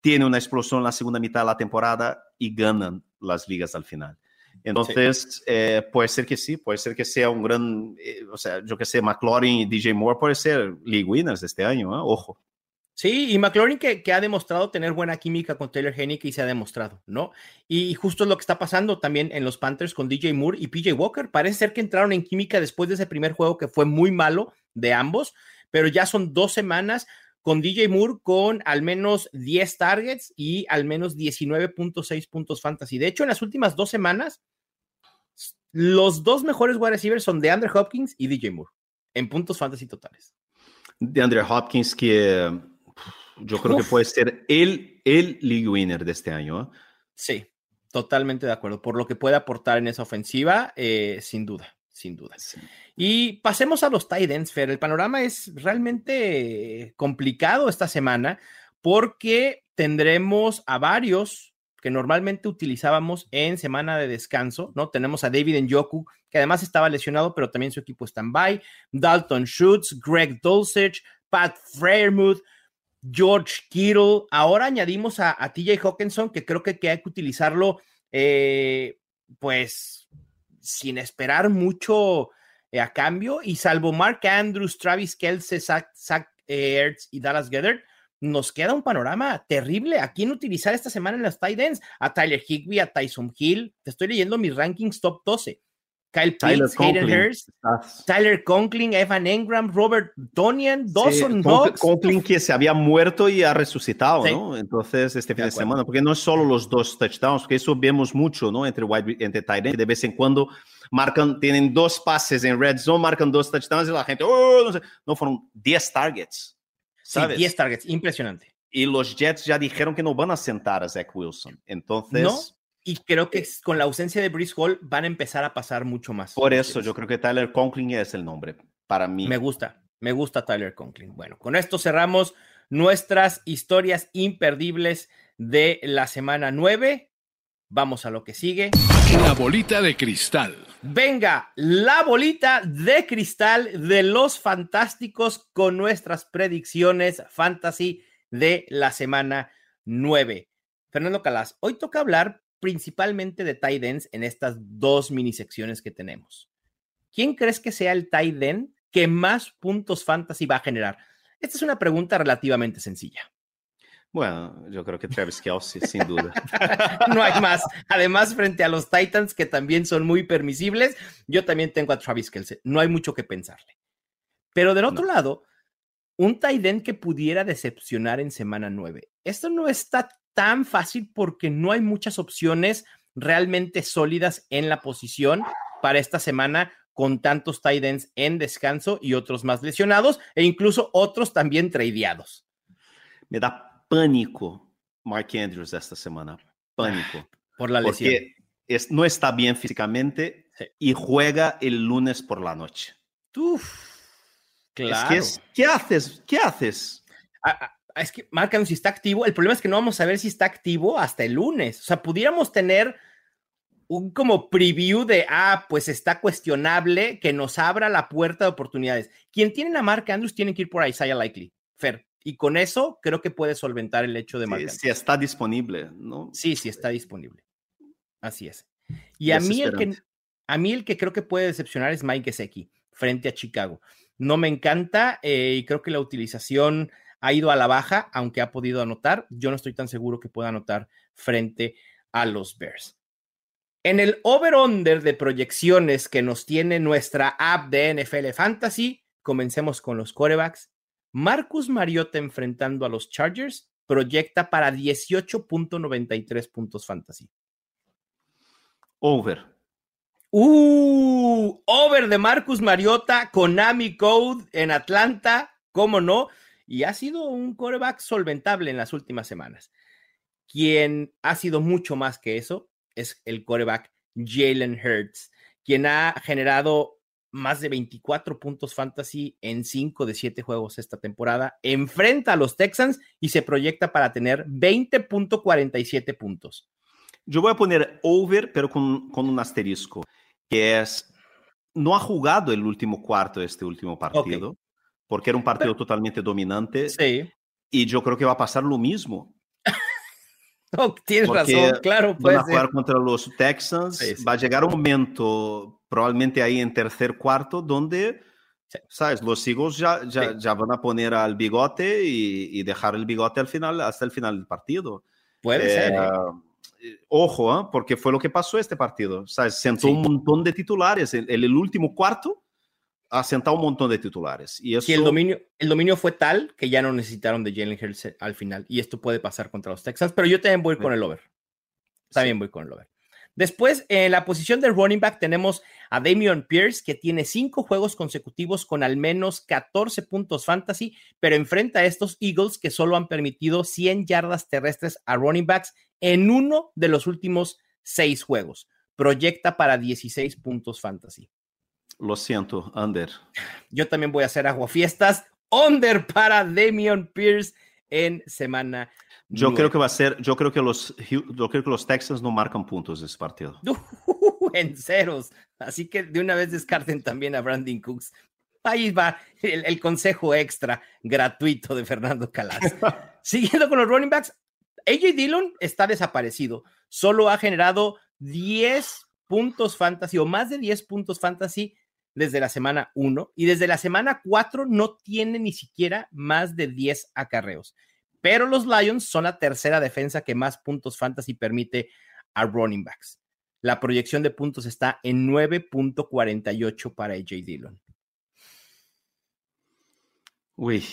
tienen una explosión en la segunda mitad de la temporada y ganan las ligas al final. Entonces, eh, puede ser que sí, puede ser que sea un gran, eh, o sea, yo que sé, McLaurin y DJ Moore puede ser league winners este año, ojo. Sí, y McLaurin que, ha demostrado tener buena química con Taylor Hennig y se ha demostrado, ¿no? Y, justo es lo que está pasando también en los Panthers con DJ Moore y PJ Walker. Parece ser que entraron en química después de ese primer juego que fue muy malo de ambos, pero ya son dos semanas con DJ Moore con al menos 10 targets y al menos 19.6 puntos fantasy. De hecho, en las últimas dos semanas, los dos mejores wide receivers son de Andrew Hopkins y DJ Moore en puntos fantasy totales. De Andrew Hopkins que yo creo que puede ser el, el league winner de este año. ¿eh? Sí, totalmente de acuerdo. Por lo que puede aportar en esa ofensiva, eh, sin duda, sin duda. Y pasemos a los tight ends, Fer. El panorama es realmente complicado esta semana porque tendremos a varios que normalmente utilizábamos en semana de descanso, ¿no? Tenemos a David Njoku, que además estaba lesionado, pero también su equipo está en bye, Dalton Schutz, Greg Dulcich, Pat Freiermuth, George Kittle. Ahora añadimos a, TJ Hawkinson, que creo que, hay que utilizarlo, eh, pues, sin esperar mucho eh, a cambio. Y salvo Mark Andrews, Travis Kelce, Zach, Ertz y Dallas Gether, nos queda un panorama terrible. ¿A quién utilizar esta semana en las tight ends? A Tyler Higby, a Tyson Hill. Te estoy leyendo mis rankings top 12. Kyle Pitts, Hayden Hurst, Tyler Conklin, Evan Engram, Robert Donian, Dawson Knox. Conklin que se había muerto y ha resucitado, ¿no? Entonces, este fin de, semana, porque no es solo los dos touchdowns, porque eso vemos mucho, ¿no? Entre, wide, entre tight de vez en cuando marcan, tienen dos pases en red zone, marcan dos touchdowns y la gente, oh, no sé, no, fueron 10 targets. ¿sabes? Sí, 10 targets, impresionante. Y los Jets ya dijeron que no van a sentar a Zach Wilson. Entonces, y creo que con la ausencia de Brice Hall van a empezar a pasar mucho más. Por eso yo creo que Tyler Conklin es el nombre para mí. Me gusta, me gusta Tyler Conklin. Bueno, con esto cerramos nuestras historias imperdibles de la semana 9. Vamos a lo que sigue. La bolita de cristal. Venga, la bolita de cristal de los fantásticos con nuestras predicciones fantasy de la semana 9. Fernando Calas, hoy toca hablar principalmente de tight ends en estas dos mini secciones que tenemos. ¿Quién crees que sea el tight end que más puntos fantasy va a generar? Esta es una pregunta relativamente sencilla. Bueno, yo creo que Travis Kelsey, sin duda. no hay más. Además, frente a los Titans, que también son muy permisibles, yo también tengo a Travis Kelsey. No hay mucho que pensarle. Pero del otro lado, un tight end que pudiera decepcionar en semana 9. Esto no está tan fácil porque no hay muchas opciones realmente sólidas en la posición para esta semana con tantos tight ends en descanso y otros más lesionados e incluso otros también tradeados. Me da pánico Mark Andrews esta semana, pánico. Por la lesión. Porque no está bien físicamente y juega el lunes por la noche. Uf, claro. ¿Qué haces? ¿Qué haces? Es que marcan si está activo. El problema es que no vamos a ver si está activo hasta el lunes. O sea, pudiéramos tener un como preview de, ah, pues está cuestionable que nos abra la puerta de oportunidades. Quien tiene la marca Andrews tiene que ir por Isaiah Likely, Fer. Y con eso creo que puede solventar el hecho de marcar. si está disponible, ¿no? Sí, sí está disponible. Así es. Y a mí, el que, a mí el que creo que puede decepcionar es Mike Gesecki frente a Chicago. No me encanta eh, y creo que la utilización ha ido a la baja, aunque ha podido anotar. Yo no estoy tan seguro que pueda anotar frente a los Bears. En el over-under de proyecciones que nos tiene nuestra app de NFL Fantasy, comencemos con los quarterbacks. Marcus Mariota enfrentando a los Chargers proyecta para 18.93 puntos fantasy. Over. Uh, over de Marcus Mariota, Konami Code en Atlanta cómo no, y ha sido un coreback solventable en las últimas semanas. Quien ha sido mucho más que eso es el coreback Jalen Hurts, quien ha generado más de 24 puntos fantasy en 5 de 7 juegos esta temporada. Enfrenta a los Texans y se proyecta para tener 20.47 puntos. Yo voy a poner over, pero con, con, un asterisco, que es, no ha jugado el último cuarto de este último partido, okay. Porque era un partido pero, totalmente dominante. Sí. Y yo creo que va a pasar lo mismo. No, tienes razón, claro. Van a jugar ser. contra los Texans. Sí, sí. Va a llegar un momento, probablemente ahí en tercer cuarto, donde, sí. ¿sabes? Los Eagles ya, ya, ya, van a poner al bigote y, y, dejar el bigote al final, hasta el final del partido. Puede eh, ser. ¿eh? Ojo, ¿eh? porque fue lo que pasó este partido. ¿sabes? Sentó un montón de titulares. En, en el último cuarto, a sentar un montón de titulares. Y eso... El dominio, el dominio fue tal que ya no necesitaron de Jalen Hurts al final. Y esto puede pasar contra los Texans, pero yo también voy sí. con el over. También voy con el over. Después, en la posición de running back tenemos a Damian Pierce, que tiene cinco juegos consecutivos con al menos 14 puntos fantasy, pero enfrenta a estos Eagles que solo han permitido 100 yardas terrestres a running backs en uno de los últimos seis juegos. Proyecta para 16 puntos fantasy. Lo siento, under. Yo también voy a hacer aguafiestas. Under para Damian Pierce en semana. Yo 9. creo que va a ser, yo creo que los, yo creo que los Texans no marcan puntos ese partido. Uh, en ceros. Así que de una vez descarten también a Brandon Cooks. Ahí va el, el consejo extra gratuito de Fernando Calas. Siguiendo con los running backs, AJ Dillon está desaparecido. Solo ha generado 10 puntos fantasy o más de 10 puntos fantasy desde la semana 1 y desde la semana 4 no tiene ni siquiera más de 10 acarreos. Pero los Lions son la tercera defensa que más puntos fantasy permite a running backs. La proyección de puntos está en 9.48 para AJ Dillon. Uy.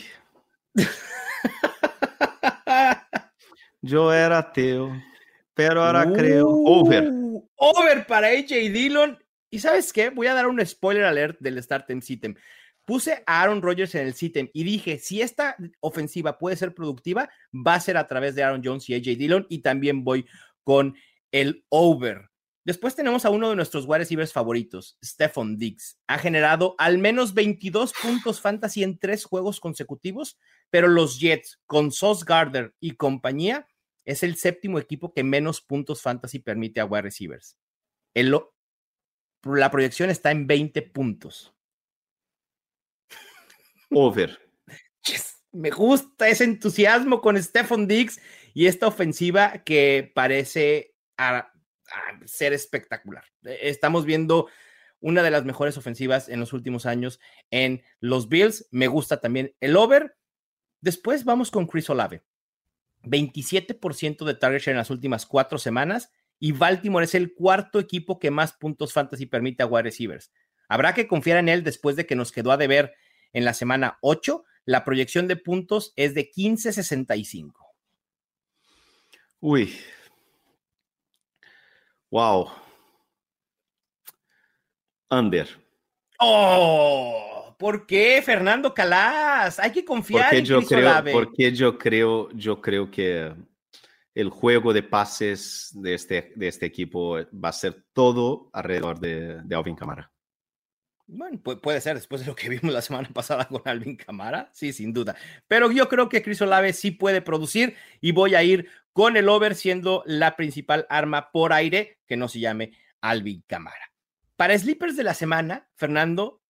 Yo era ateo, pero ahora uh, creo over. Over para AJ Dillon y sabes qué? Voy a dar un spoiler alert del Startem Sitem. Puse a Aaron Rodgers en el Sitem y dije, si esta ofensiva puede ser productiva, va a ser a través de Aaron Jones y AJ Dillon y también voy con el over. Después tenemos a uno de nuestros wide receivers favoritos, Stephon Diggs. Ha generado al menos 22 puntos fantasy en tres juegos consecutivos, pero los Jets con Sauce Gardner y compañía es el séptimo equipo que menos puntos fantasy permite a wide receivers. El, la proyección está en 20 puntos. Over. Yes, me gusta ese entusiasmo con Stephon Diggs y esta ofensiva que parece a, a ser espectacular. Estamos viendo una de las mejores ofensivas en los últimos años en los Bills. Me gusta también el over. Después vamos con Chris Olave. 27% de target share en las últimas cuatro semanas y Baltimore es el cuarto equipo que más puntos fantasy permite a wide receivers. Habrá que confiar en él después de que nos quedó a deber en la semana 8. La proyección de puntos es de 15.65. Uy. Wow. Under. Oh, ¿por qué, Fernando Calas? Hay que confiar porque en yo Chris creo, Olave. Porque yo creo, yo creo que el juego de pases de este, de este equipo va a ser todo alrededor de, de Alvin Camara. Bueno, puede ser después de lo que vimos la semana pasada con Alvin Camara, sí, sin duda. Pero yo creo que Chris Olave sí puede producir y voy a ir con el over siendo la principal arma por aire que no se llame Alvin Camara. Para sleepers de la semana, Fernando,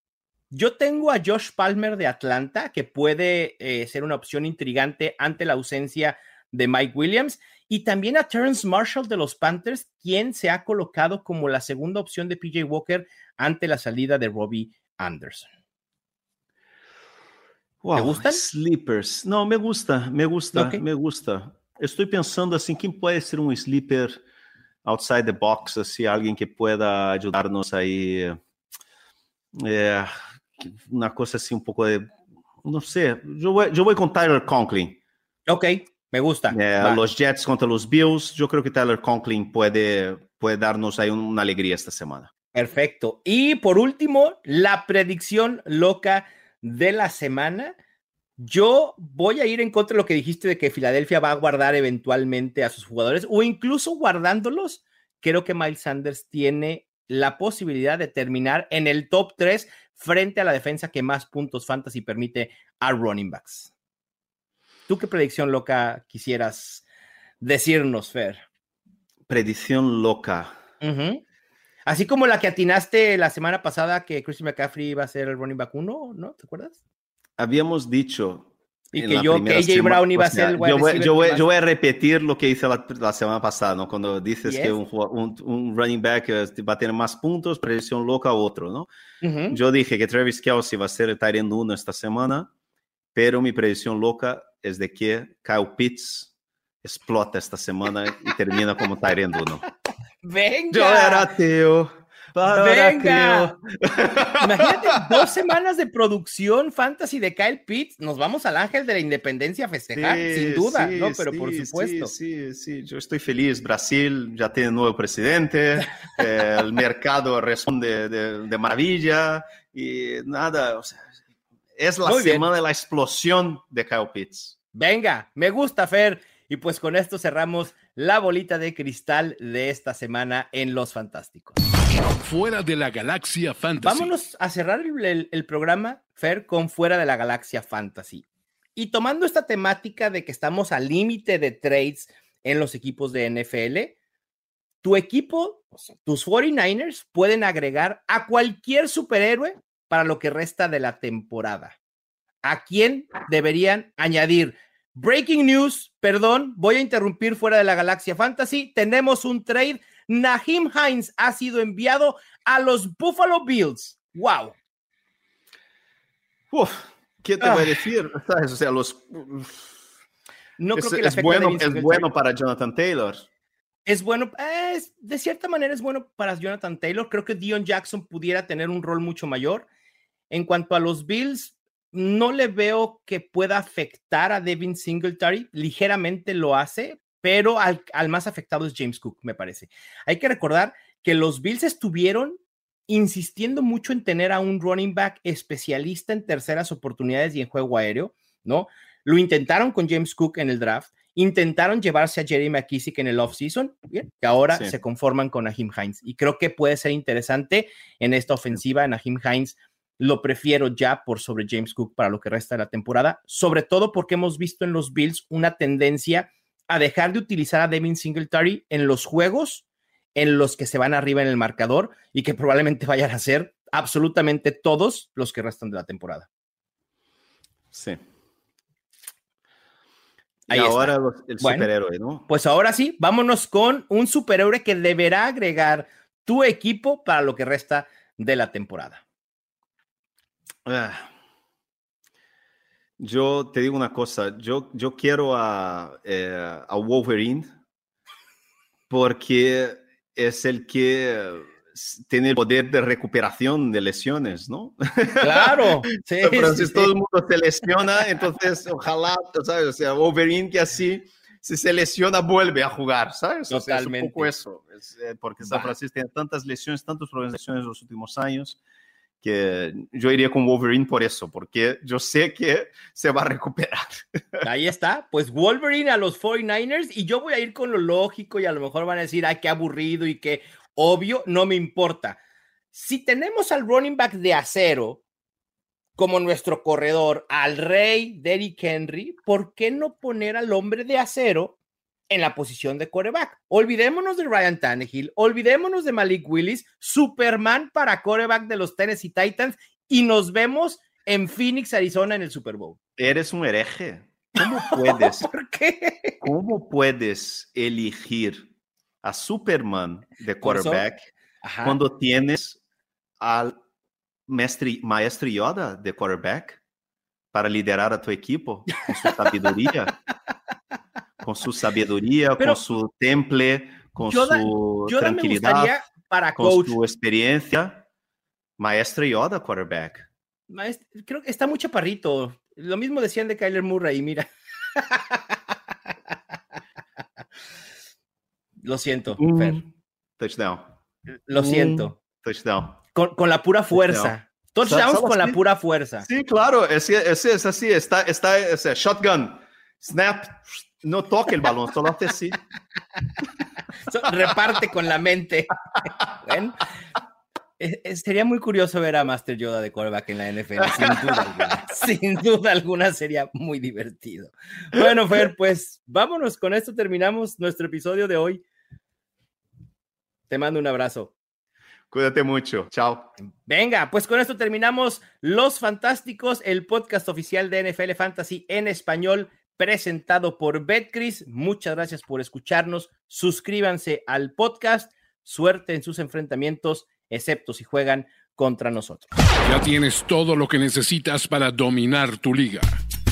yo tengo a Josh Palmer de Atlanta que puede eh, ser una opción intrigante ante la ausencia de Mike Williams y también a Terrence Marshall de los Panthers, quien se ha colocado como la segunda opción de PJ Walker ante la salida de Robbie Anderson. Wow, ¿Te gustan? Sleepers. No, me gusta, me gusta, okay. me gusta. Estoy pensando assim, quem pode ser um sleeper outside the box, assim, alguém que pueda ajudar-nos aí. É, uma coisa assim, um pouco de. Não sei. Eu vou, eu vou com Tyler Conklin. Ok. Me gusta. Eh, los Jets contra los Bills. Yo creo que Tyler Conklin puede, puede darnos ahí una alegría esta semana. Perfecto. Y por último, la predicción loca de la semana. Yo voy a ir en contra de lo que dijiste de que Filadelfia va a guardar eventualmente a sus jugadores o incluso guardándolos. Creo que Miles Sanders tiene la posibilidad de terminar en el top 3 frente a la defensa que más puntos fantasy permite a running backs. ¿Tú qué predicción loca quisieras decirnos, Fer? Predicción loca. Así como la que atinaste la semana pasada que Christian McCaffrey iba a ser el running back 1, ¿no? ¿Te acuerdas? Habíamos dicho. Y que yo, que AJ Brown iba a ser el yo voy, yo, voy, a repetir lo que hice la, semana pasada, ¿no? Cuando dices que un, un, running back este, va a tener más puntos, predicción loca otro, ¿no? Yo dije que Travis Kelsey va a ser el Tyrant 1 esta semana, pero mi predicción loca es de que Kyle Pitts explota esta semana y termina como Tyrant 1. Venga. Yo era Teo. Venga. Imagínate dos semanas de producción fantasy de Kyle Pitts. Nos vamos al Ángel de la Independencia a festejar, sin duda, ¿no? Pero por supuesto. Sí, sí, yo estoy feliz. Brasil ya tiene nuevo presidente, eh, el mercado responde de, maravilla y nada, o sea, es la semana de la explosión de Kyle Pitts. Venga, me gusta, Fer. Y pues con esto cerramos la bolita de cristal de esta semana en Los Fantásticos. Fuera de la Galaxia Fantasy. Vámonos a cerrar el, programa, Fer, con Fuera de la Galaxia Fantasy. Y tomando esta temática de que estamos al límite de trades en los equipos de NFL, tu equipo, tus 49ers, pueden agregar a cualquier superhéroe para lo que resta de la temporada. ¿A quién deberían añadir? Breaking news, perdón, voy a interrumpir fuera de la Galaxia Fantasy. Tenemos un trade. Nahim Hines ha sido enviado a los Buffalo Bills. ¡Wow! Uf, ¿qué te voy a ah. decir? O sea, los. No es, creo que es bueno, es bueno para Jonathan Taylor. Es bueno, es, de cierta manera es bueno para Jonathan Taylor. Creo que Dion Jackson pudiera tener un rol mucho mayor. En cuanto a los Bills, no le veo que pueda afectar a Devin Singletary, ligeramente lo hace, pero al, más afectado es James Cook, me parece. Hay que recordar que los Bills estuvieron insistiendo mucho en tener a un running back especialista en terceras oportunidades y en juego aéreo, ¿no? Lo intentaron con James Cook en el draft, intentaron llevarse a Jerry McKissick en el offseason, que ahora se conforman con Ahim Hines. Y creo que puede ser interesante en esta ofensiva, en Ahim Hines lo prefiero ya por sobre James Cook para lo que resta de la temporada, sobre todo porque hemos visto en los Bills una tendencia a dejar de utilizar a Devin Singletary en los juegos en los que se van arriba en el marcador y que probablemente vayan a ser absolutamente todos los que restan de la temporada. Sí. y ahora el superhéroe, ¿no? Pues ahora sí, vámonos con un superhéroe que deberá agregar tu equipo para lo que resta de la temporada. Ah. Yo te digo una cosa, yo, yo quiero a, eh, a Wolverine porque es el que tiene el poder de recuperación de lesiones, ¿no? Claro, sí, Pero si todo el mundo se lesiona, entonces ojalá, ¿sabes? O sea, Wolverine que así, si se lesiona, vuelve a jugar, ¿sabes? Totalmente. es un poco eso, eh, porque San Francisco tiene tantas lesiones, tantos problemas de lesiones en los últimos años, que yo iría con Wolverine por eso, porque yo sé que se va a recuperar. Ahí está, pues Wolverine a los 49ers y yo voy a ir con lo lógico y a lo mejor van a decir, ay, qué aburrido y qué obvio, no me importa. Si tenemos al running back de acero como nuestro corredor, al rey Derrick Henry, ¿por qué no poner al hombre de acero en la posición de coreback. Olvidémonos de Ryan Tannehill, olvidémonos de Malik Willis, Superman para coreback de los Tennessee Titans y nos vemos en Phoenix, Arizona en el Super Bowl. Eres un hereje. ¿Cómo puedes? ¿Por qué? ¿Cómo puedes elegir a Superman de quarterback cuando tienes al maestro Yoda de quarterback para liderar a tu equipo con su sabiduría? con su sabiduría, con su temple, con su tranquilidad, para con su experiencia. Maestro Yoda, quarterback. creo que está muy chaparrito. Lo mismo decían de Kyler Murray, mira. Lo siento, Fer. Touchdown. Lo siento. Touchdown. Con, la pura fuerza. Touchdowns con la pura fuerza. Sí, claro, es, es, es así, está, está ese shotgun, snap, no toque el balón, solo hace así. reparte con la mente. sería muy curioso ver a Master Yoda de quarterback en la NFL, sin duda alguna. sin duda alguna sería muy divertido. Bueno, Fer, pues vámonos, con esto terminamos nuestro episodio de hoy. Te mando un abrazo. Cuídate mucho. Chao. Venga, pues con esto terminamos Los Fantásticos, el podcast oficial de NFL Fantasy en español, presentado por Betcris. Muchas gracias por escucharnos. Suscríbanse al podcast. Suerte en sus enfrentamientos, excepto si juegan contra nosotros. Ya tienes todo lo que necesitas para dominar tu liga.